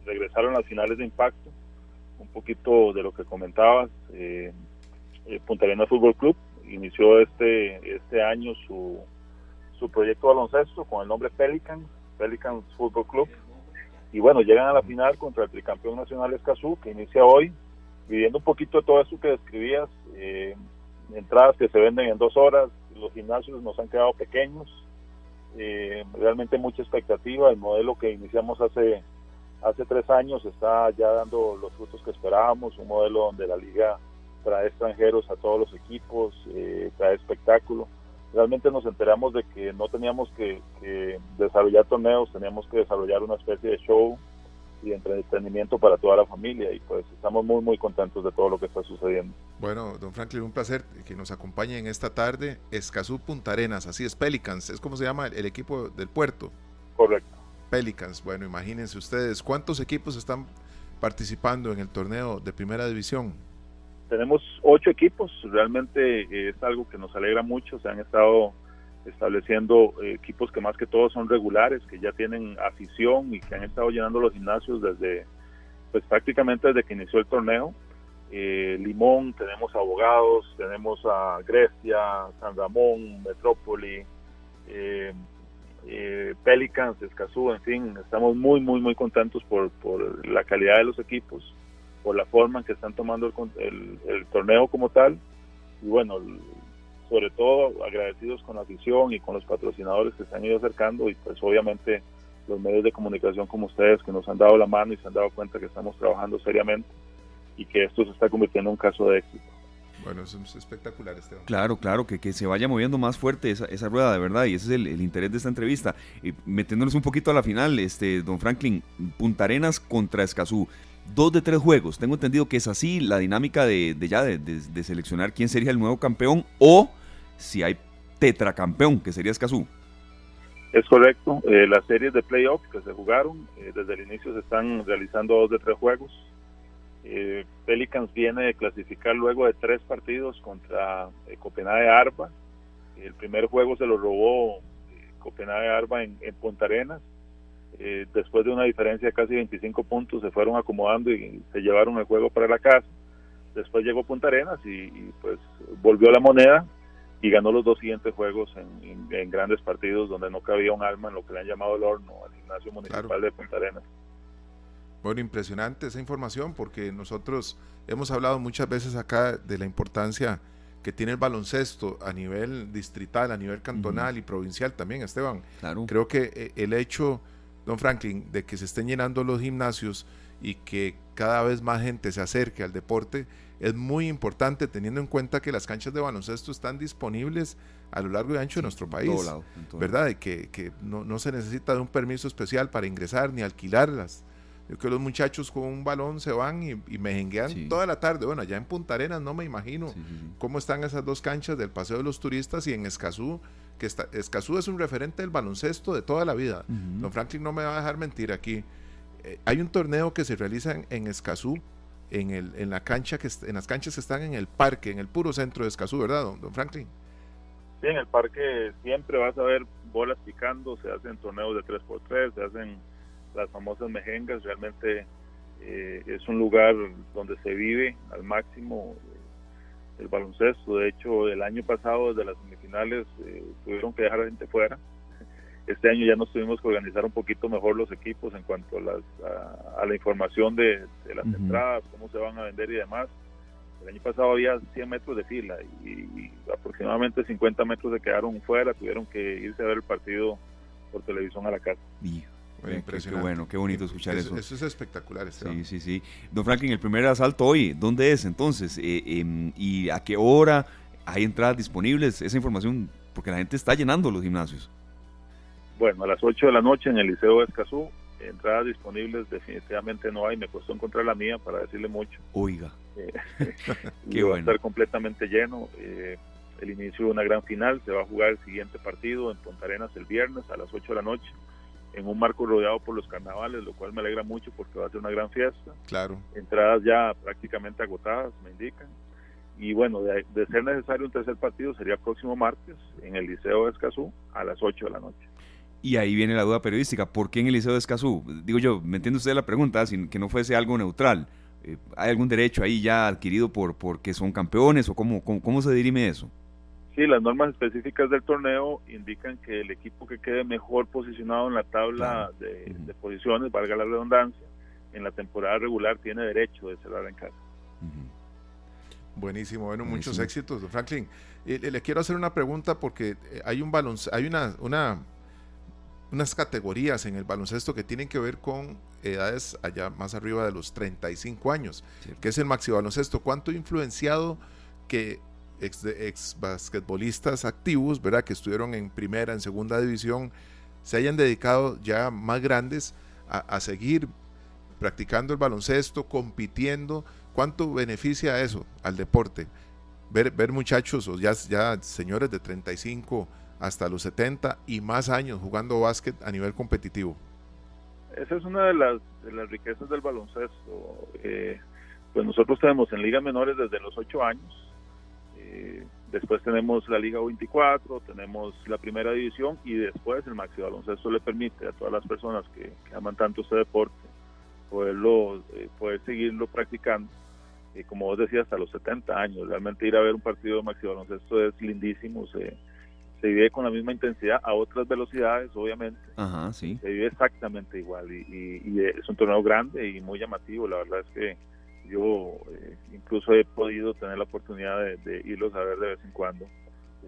regresar a las finales de impacto. Un poquito de lo que comentabas. Eh, eh Punta Arenas Fútbol Club inició este, este año su, su proyecto baloncesto con el nombre Pelicans, Pelicans Fútbol Club y bueno, llegan a la final contra el tricampeón nacional Escazú, que inicia hoy, viviendo un poquito de todo eso que describías, eh, entradas que se venden en dos horas, los gimnasios nos han quedado pequeños, eh, realmente mucha expectativa, el modelo que iniciamos hace, hace tres años está ya dando los frutos que esperábamos, un modelo donde la liga trae extranjeros a todos los equipos, eh, trae espectáculo realmente nos enteramos de que no teníamos que, desarrollar torneos, teníamos que desarrollar una especie de show y entretenimiento para toda la familia y pues estamos muy muy contentos de todo lo que está sucediendo. Bueno, don Franklin, un placer que nos acompañe en esta tarde. Escazú Punta Arenas, así es, Pelicans, es como se llama el, equipo del puerto. Correcto. Pelicans, bueno, imagínense ustedes, ¿cuántos equipos están participando en el torneo de primera división? Tenemos ocho equipos, realmente eh, es algo que nos alegra mucho, se han estado estableciendo eh, equipos que más que todo son regulares, que ya tienen afición y que han estado llenando los gimnasios desde, pues prácticamente desde que inició el torneo. Eh, Limón, tenemos abogados, tenemos a Grecia, San Ramón, Metrópoli, Pelicans, Escazú, en fin, estamos muy, muy, muy contentos por, por la calidad de los equipos por la forma en que están tomando el, el, torneo como tal. Y bueno, sobre todo agradecidos con la afición y con los patrocinadores que se han ido acercando y pues obviamente los medios de comunicación como ustedes que nos han dado la mano y se han dado cuenta que estamos trabajando seriamente y que esto se está convirtiendo en un caso de éxito. Bueno, eso es espectacular, Esteban. Claro, claro, que, que se vaya moviendo más fuerte esa, esa rueda, de verdad, y ese es el, el, interés de esta entrevista. Y metiéndonos un poquito a la final, este, don Franklin, Punta Arenas contra Escazú dos de tres juegos. Tengo entendido que es así la dinámica de, ya de, seleccionar quién sería el nuevo campeón o si hay tetracampeón, que sería Escazú. Es correcto. Eh, las series de playoff que se jugaron eh, desde el inicio se están realizando dos de tres juegos. Eh, Pelicans viene de clasificar luego de tres partidos contra Copenhague Arba. El primer juego se lo robó Copenhague Arba en, en Punta Arenas eh, después de una diferencia de casi 25 puntos, se fueron acomodando y se llevaron el juego para la casa. Después llegó Punta Arenas y, pues volvió la moneda y ganó los dos siguientes juegos en, grandes partidos donde no cabía un alma en lo que le han llamado el horno al gimnasio municipal de Punta Arenas. Bueno, impresionante esa información porque nosotros hemos hablado muchas veces acá de la importancia que tiene el baloncesto a nivel distrital, a nivel cantonal y provincial también, Esteban. Claro. Creo que eh, el hecho don Franklin, de que se estén llenando los gimnasios y que cada vez más gente se acerque al deporte es muy importante teniendo en cuenta que las canchas de baloncesto están disponibles a lo largo y ancho de nuestro país, ¿verdad? Y que, que no, no, se necesita de un permiso especial para ingresar ni alquilarlas. Yo creo que los muchachos con un balón se van y, y mejenguean toda la tarde. Bueno, allá en Punta Arenas no me imagino cómo están esas dos canchas del Paseo de los Turistas y en Escazú, que está, Escazú es un referente del baloncesto de toda la vida. Don Franklin no me va a dejar mentir aquí. Eh, hay un torneo que se realiza en, en Escazú, en, el, en, la cancha que, en las canchas que están en el parque, en el puro centro de Escazú, ¿verdad, don, don Franklin? Sí, en el parque siempre vas a ver bolas picando, se hacen torneos de 3x3, se hacen las famosas mejengas, realmente eh, es un lugar donde se vive al máximo el baloncesto. De hecho, el año pasado, desde las semifinales, eh, tuvieron que dejar a gente fuera. Este año ya nos tuvimos que organizar un poquito mejor los equipos en cuanto a, las, a, la información de, las entradas, cómo se van a vender y demás. El año pasado había 100 metros de fila y, aproximadamente 50 metros se quedaron fuera, tuvieron que irse a ver el partido por televisión a la casa. Qué, bueno, qué bonito escuchar eso. Eso, es espectacular. sí, sí, sí. Don Franklin, el primer asalto hoy, ¿dónde es entonces? Eh, em, ¿Y a qué hora hay entradas disponibles? Esa información, porque la gente está llenando los gimnasios. Bueno, a las 8 de la noche en el Liceo de Escazú, entradas disponibles definitivamente no hay. Me costó encontrar la mía para decirle mucho. Oiga. Eh, (laughs) qué va a estar completamente lleno. Eh, el inicio de una gran final, se va a jugar el siguiente partido en Punta Arenas el viernes a las 8 de la noche en un marco rodeado por los carnavales, lo cual me alegra mucho porque va a ser una gran fiesta. Claro. Entradas ya prácticamente agotadas, me indican. Y bueno, de, ser necesario un tercer partido sería próximo martes en el Liceo de Escazú a las 8 de la noche. Y ahí viene la duda periodística, ¿por qué en el Liceo de Escazú? Digo yo, ¿me entiende usted la pregunta? Sin que no fuese algo neutral. Eh, ¿Hay algún derecho ahí ya adquirido por porque son campeones o cómo, cómo, cómo se dirime eso? Sí, las normas específicas del torneo indican que el equipo que quede mejor posicionado en la tabla de, posiciones, valga la redundancia, en la temporada regular tiene derecho de cerrar en casa. Buenísimo, bueno, muchos éxitos, Franklin. le quiero hacer una pregunta porque eh, hay un baloncesto, hay una, una, unas categorías en el baloncesto que tienen que ver con edades allá más arriba de los 35 años, que es el maxi baloncesto. ¿Cuánto ha influenciado que ex, ex basquetbolistas activos, ¿verdad? Que estuvieron en primera, en segunda división, se hayan dedicado ya más grandes a, seguir practicando el baloncesto, compitiendo. ¿Cuánto beneficia eso al deporte? Ver, ver muchachos o ya, ya señores de 35 hasta los 70 y más años jugando básquet a nivel competitivo. Esa es una de las, de las riquezas del baloncesto. Eh, pues nosotros tenemos en ligas menores desde los 8 años, eh, después tenemos la Liga 24, tenemos la primera división y después el Maxi Baloncesto le permite a todas las personas que, aman tanto este deporte poderlo, eh, poder seguirlo practicando. Eh, como vos decías, hasta los 70 años. Realmente ir a ver un partido de Maxi Baloncesto es lindísimo. Se, se vive con la misma intensidad a otras velocidades, obviamente. Se vive exactamente igual y, y es un torneo grande y muy llamativo. La verdad es que yo eh, incluso he podido tener la oportunidad de, irlos a ver de vez en cuando,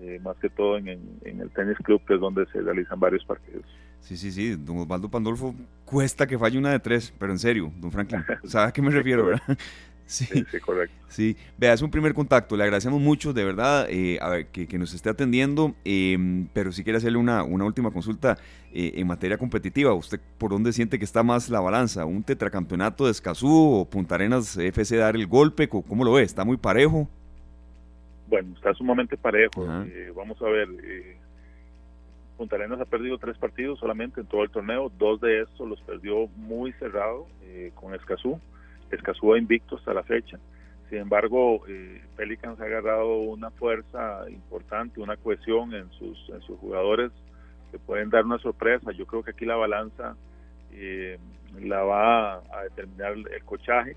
eh, más que todo en, en, el tenis club, que es donde se realizan varios partidos. Sí, sí, sí, don Osvaldo Pandolfo cuesta que falle una de tres, pero en serio, don Franklin, ¿sabe a qué me refiero, verdad? Sí, sí, correcto. Sí, vea, es un primer contacto, le agradecemos mucho, de verdad, eh, a ver, que, nos esté atendiendo, em, pero si quiere hacerle una, una última consulta eh, en materia competitiva, ¿usted por dónde siente que está más la balanza? ¿Un tetracampeonato de Escazú o Punta Arenas FC dar el golpe? ¿Cómo lo ve? ¿Está muy parejo? Bueno, está sumamente parejo. Eh, vamos a ver, Punta Arenas ha perdido tres partidos solamente en todo el torneo, dos de estos los perdió muy cerrado con Escazú Escazú invicto hasta la fecha. Sin embargo, eh, Pelicans ha agarrado una fuerza importante, una cohesión en sus, jugadores que pueden dar una sorpresa. Yo creo que aquí la balanza eh, la va a determinar el cochaje.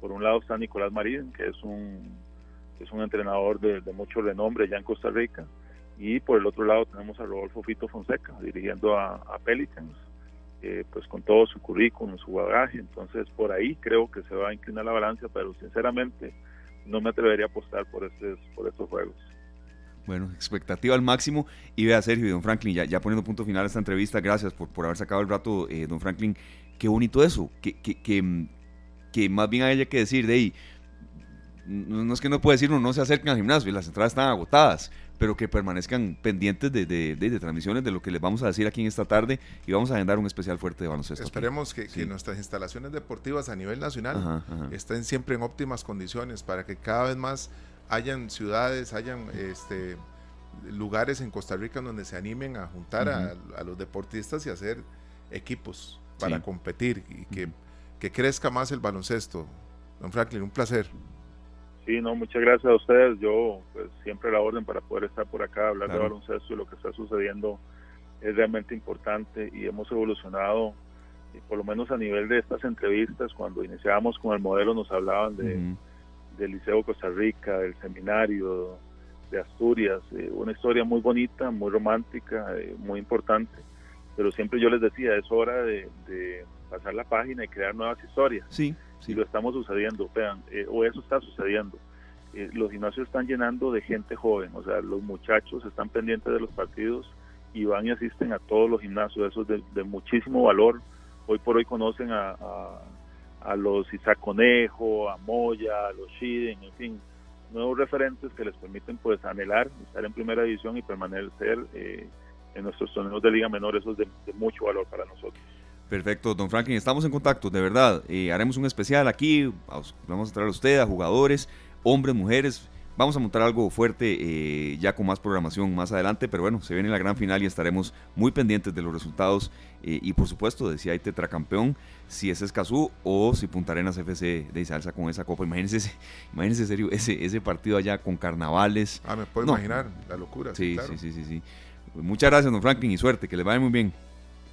Por un lado está Nicolás Marín, que es un, es un entrenador de, mucho renombre ya en Costa Rica. Y por el otro lado tenemos a Rodolfo Fito Fonseca dirigiendo a Pelicans eh, pues con todo su currículum, su bagaje, entonces por ahí creo que se va a inclinar la balanza, pero sinceramente no me atrevería a apostar por estos, por estos juegos. Bueno, expectativa al máximo. Y vea, Sergio y don Franklin, ya, ya poniendo punto final a esta entrevista, gracias por, por haber sacado el rato, eh, don Franklin. Qué bonito eso, que, que, que, que más bien haya que decir, de ahí, no es que no puede decir uno no se acerquen al gimnasio, las entradas están agotadas, pero que permanezcan pendientes de, de, transmisiones de lo que les vamos a decir aquí en esta tarde y vamos a agendar un especial fuerte de baloncesto. Esperemos que, nuestras instalaciones deportivas a nivel nacional estén siempre en óptimas condiciones para que cada vez más hayan ciudades, hayan este, lugares en Costa Rica donde se animen a juntar a, los deportistas y hacer equipos para competir y que, que crezca más el baloncesto. Don Franklin, un placer. Sí, no, muchas gracias a ustedes. Yo, pues, siempre la orden para poder estar por acá, hablar de baloncesto y lo que está sucediendo es realmente importante y hemos evolucionado, y por lo menos a nivel de estas entrevistas, cuando iniciábamos con el modelo nos hablaban de, del Liceo Costa Rica, del seminario de Asturias, eh, una historia muy bonita, muy romántica, eh, muy importante, pero siempre yo les decía, es hora de, de pasar la página y crear nuevas historias. Sí si lo estamos sucediendo, vean, eh, o eso está sucediendo. Eh, los gimnasios están llenando de gente joven, o sea, los muchachos están pendientes de los partidos y van y asisten a todos los gimnasios, eso es de, muchísimo valor. Hoy por hoy conocen a, a, los Isaac Conejo, a Moya, a los Shiden, en fin, nuevos referentes que les permiten pues anhelar, estar en primera división y permanecer eh, en nuestros torneos de Liga Menor, eso es de mucho valor para nosotros. Perfecto, don Franklin, estamos en contacto, de verdad. Eh, haremos un especial aquí, vamos a traer a usted, a jugadores, hombres, mujeres. Vamos a montar algo fuerte eh, ya con más programación más adelante, pero bueno, se viene la gran final y estaremos muy pendientes de los resultados eh, y por supuesto de si hay tetracampeón, si es Escazú o si Punta Arenas FC de Isalza con esa copa. Imagínense, ese, (laughs) imagínense serio ese, ese partido allá con carnavales. Ah, me puedo imaginar la locura. Sí, sí, sí, sí, sí. Muchas gracias, don Franklin, y suerte, que le vaya muy bien.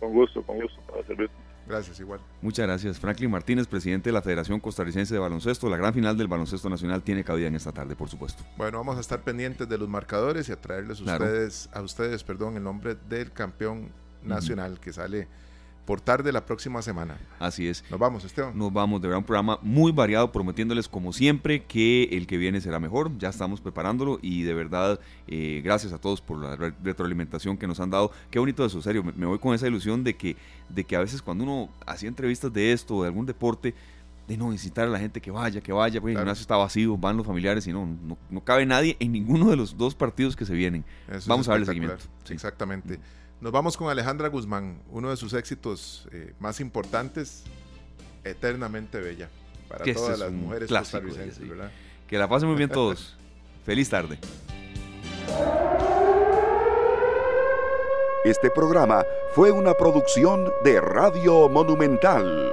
Con gusto, con gusto, para servir. Gracias, igual. Muchas gracias. Franklin Martínez, presidente de la Federación Costarricense de Baloncesto. La gran final del baloncesto nacional tiene cabida en esta tarde, por supuesto. Bueno, vamos a estar pendientes de los marcadores y a traerles a ustedes, a ustedes perdón, el nombre del campeón nacional que sale por tarde la próxima semana. Así es. Nos vamos, Esteban. Nos vamos, de verdad, un programa muy variado, prometiéndoles como siempre que el que viene será mejor. Ya estamos preparándolo y de verdad, eh, gracias a todos por la retroalimentación que nos han dado. Qué bonito eso, serio. Me, voy con esa ilusión de que, de que a veces cuando uno hacía entrevistas de esto o de algún deporte, de no incitar a la gente que vaya, que vaya, porque el gimnasio está vacío, van los familiares y no, no, cabe nadie en ninguno de los dos partidos que se vienen. Vamos a darle seguimiento. Exactamente. Nos vamos con Alejandra Guzmán, uno de sus éxitos eh, más importantes, Eternamente Bella, para todas las mujeres costarricenses, ¿verdad? Que la pasen muy bien todos. (laughs) Feliz tarde. Este programa fue una producción de Radio Monumental.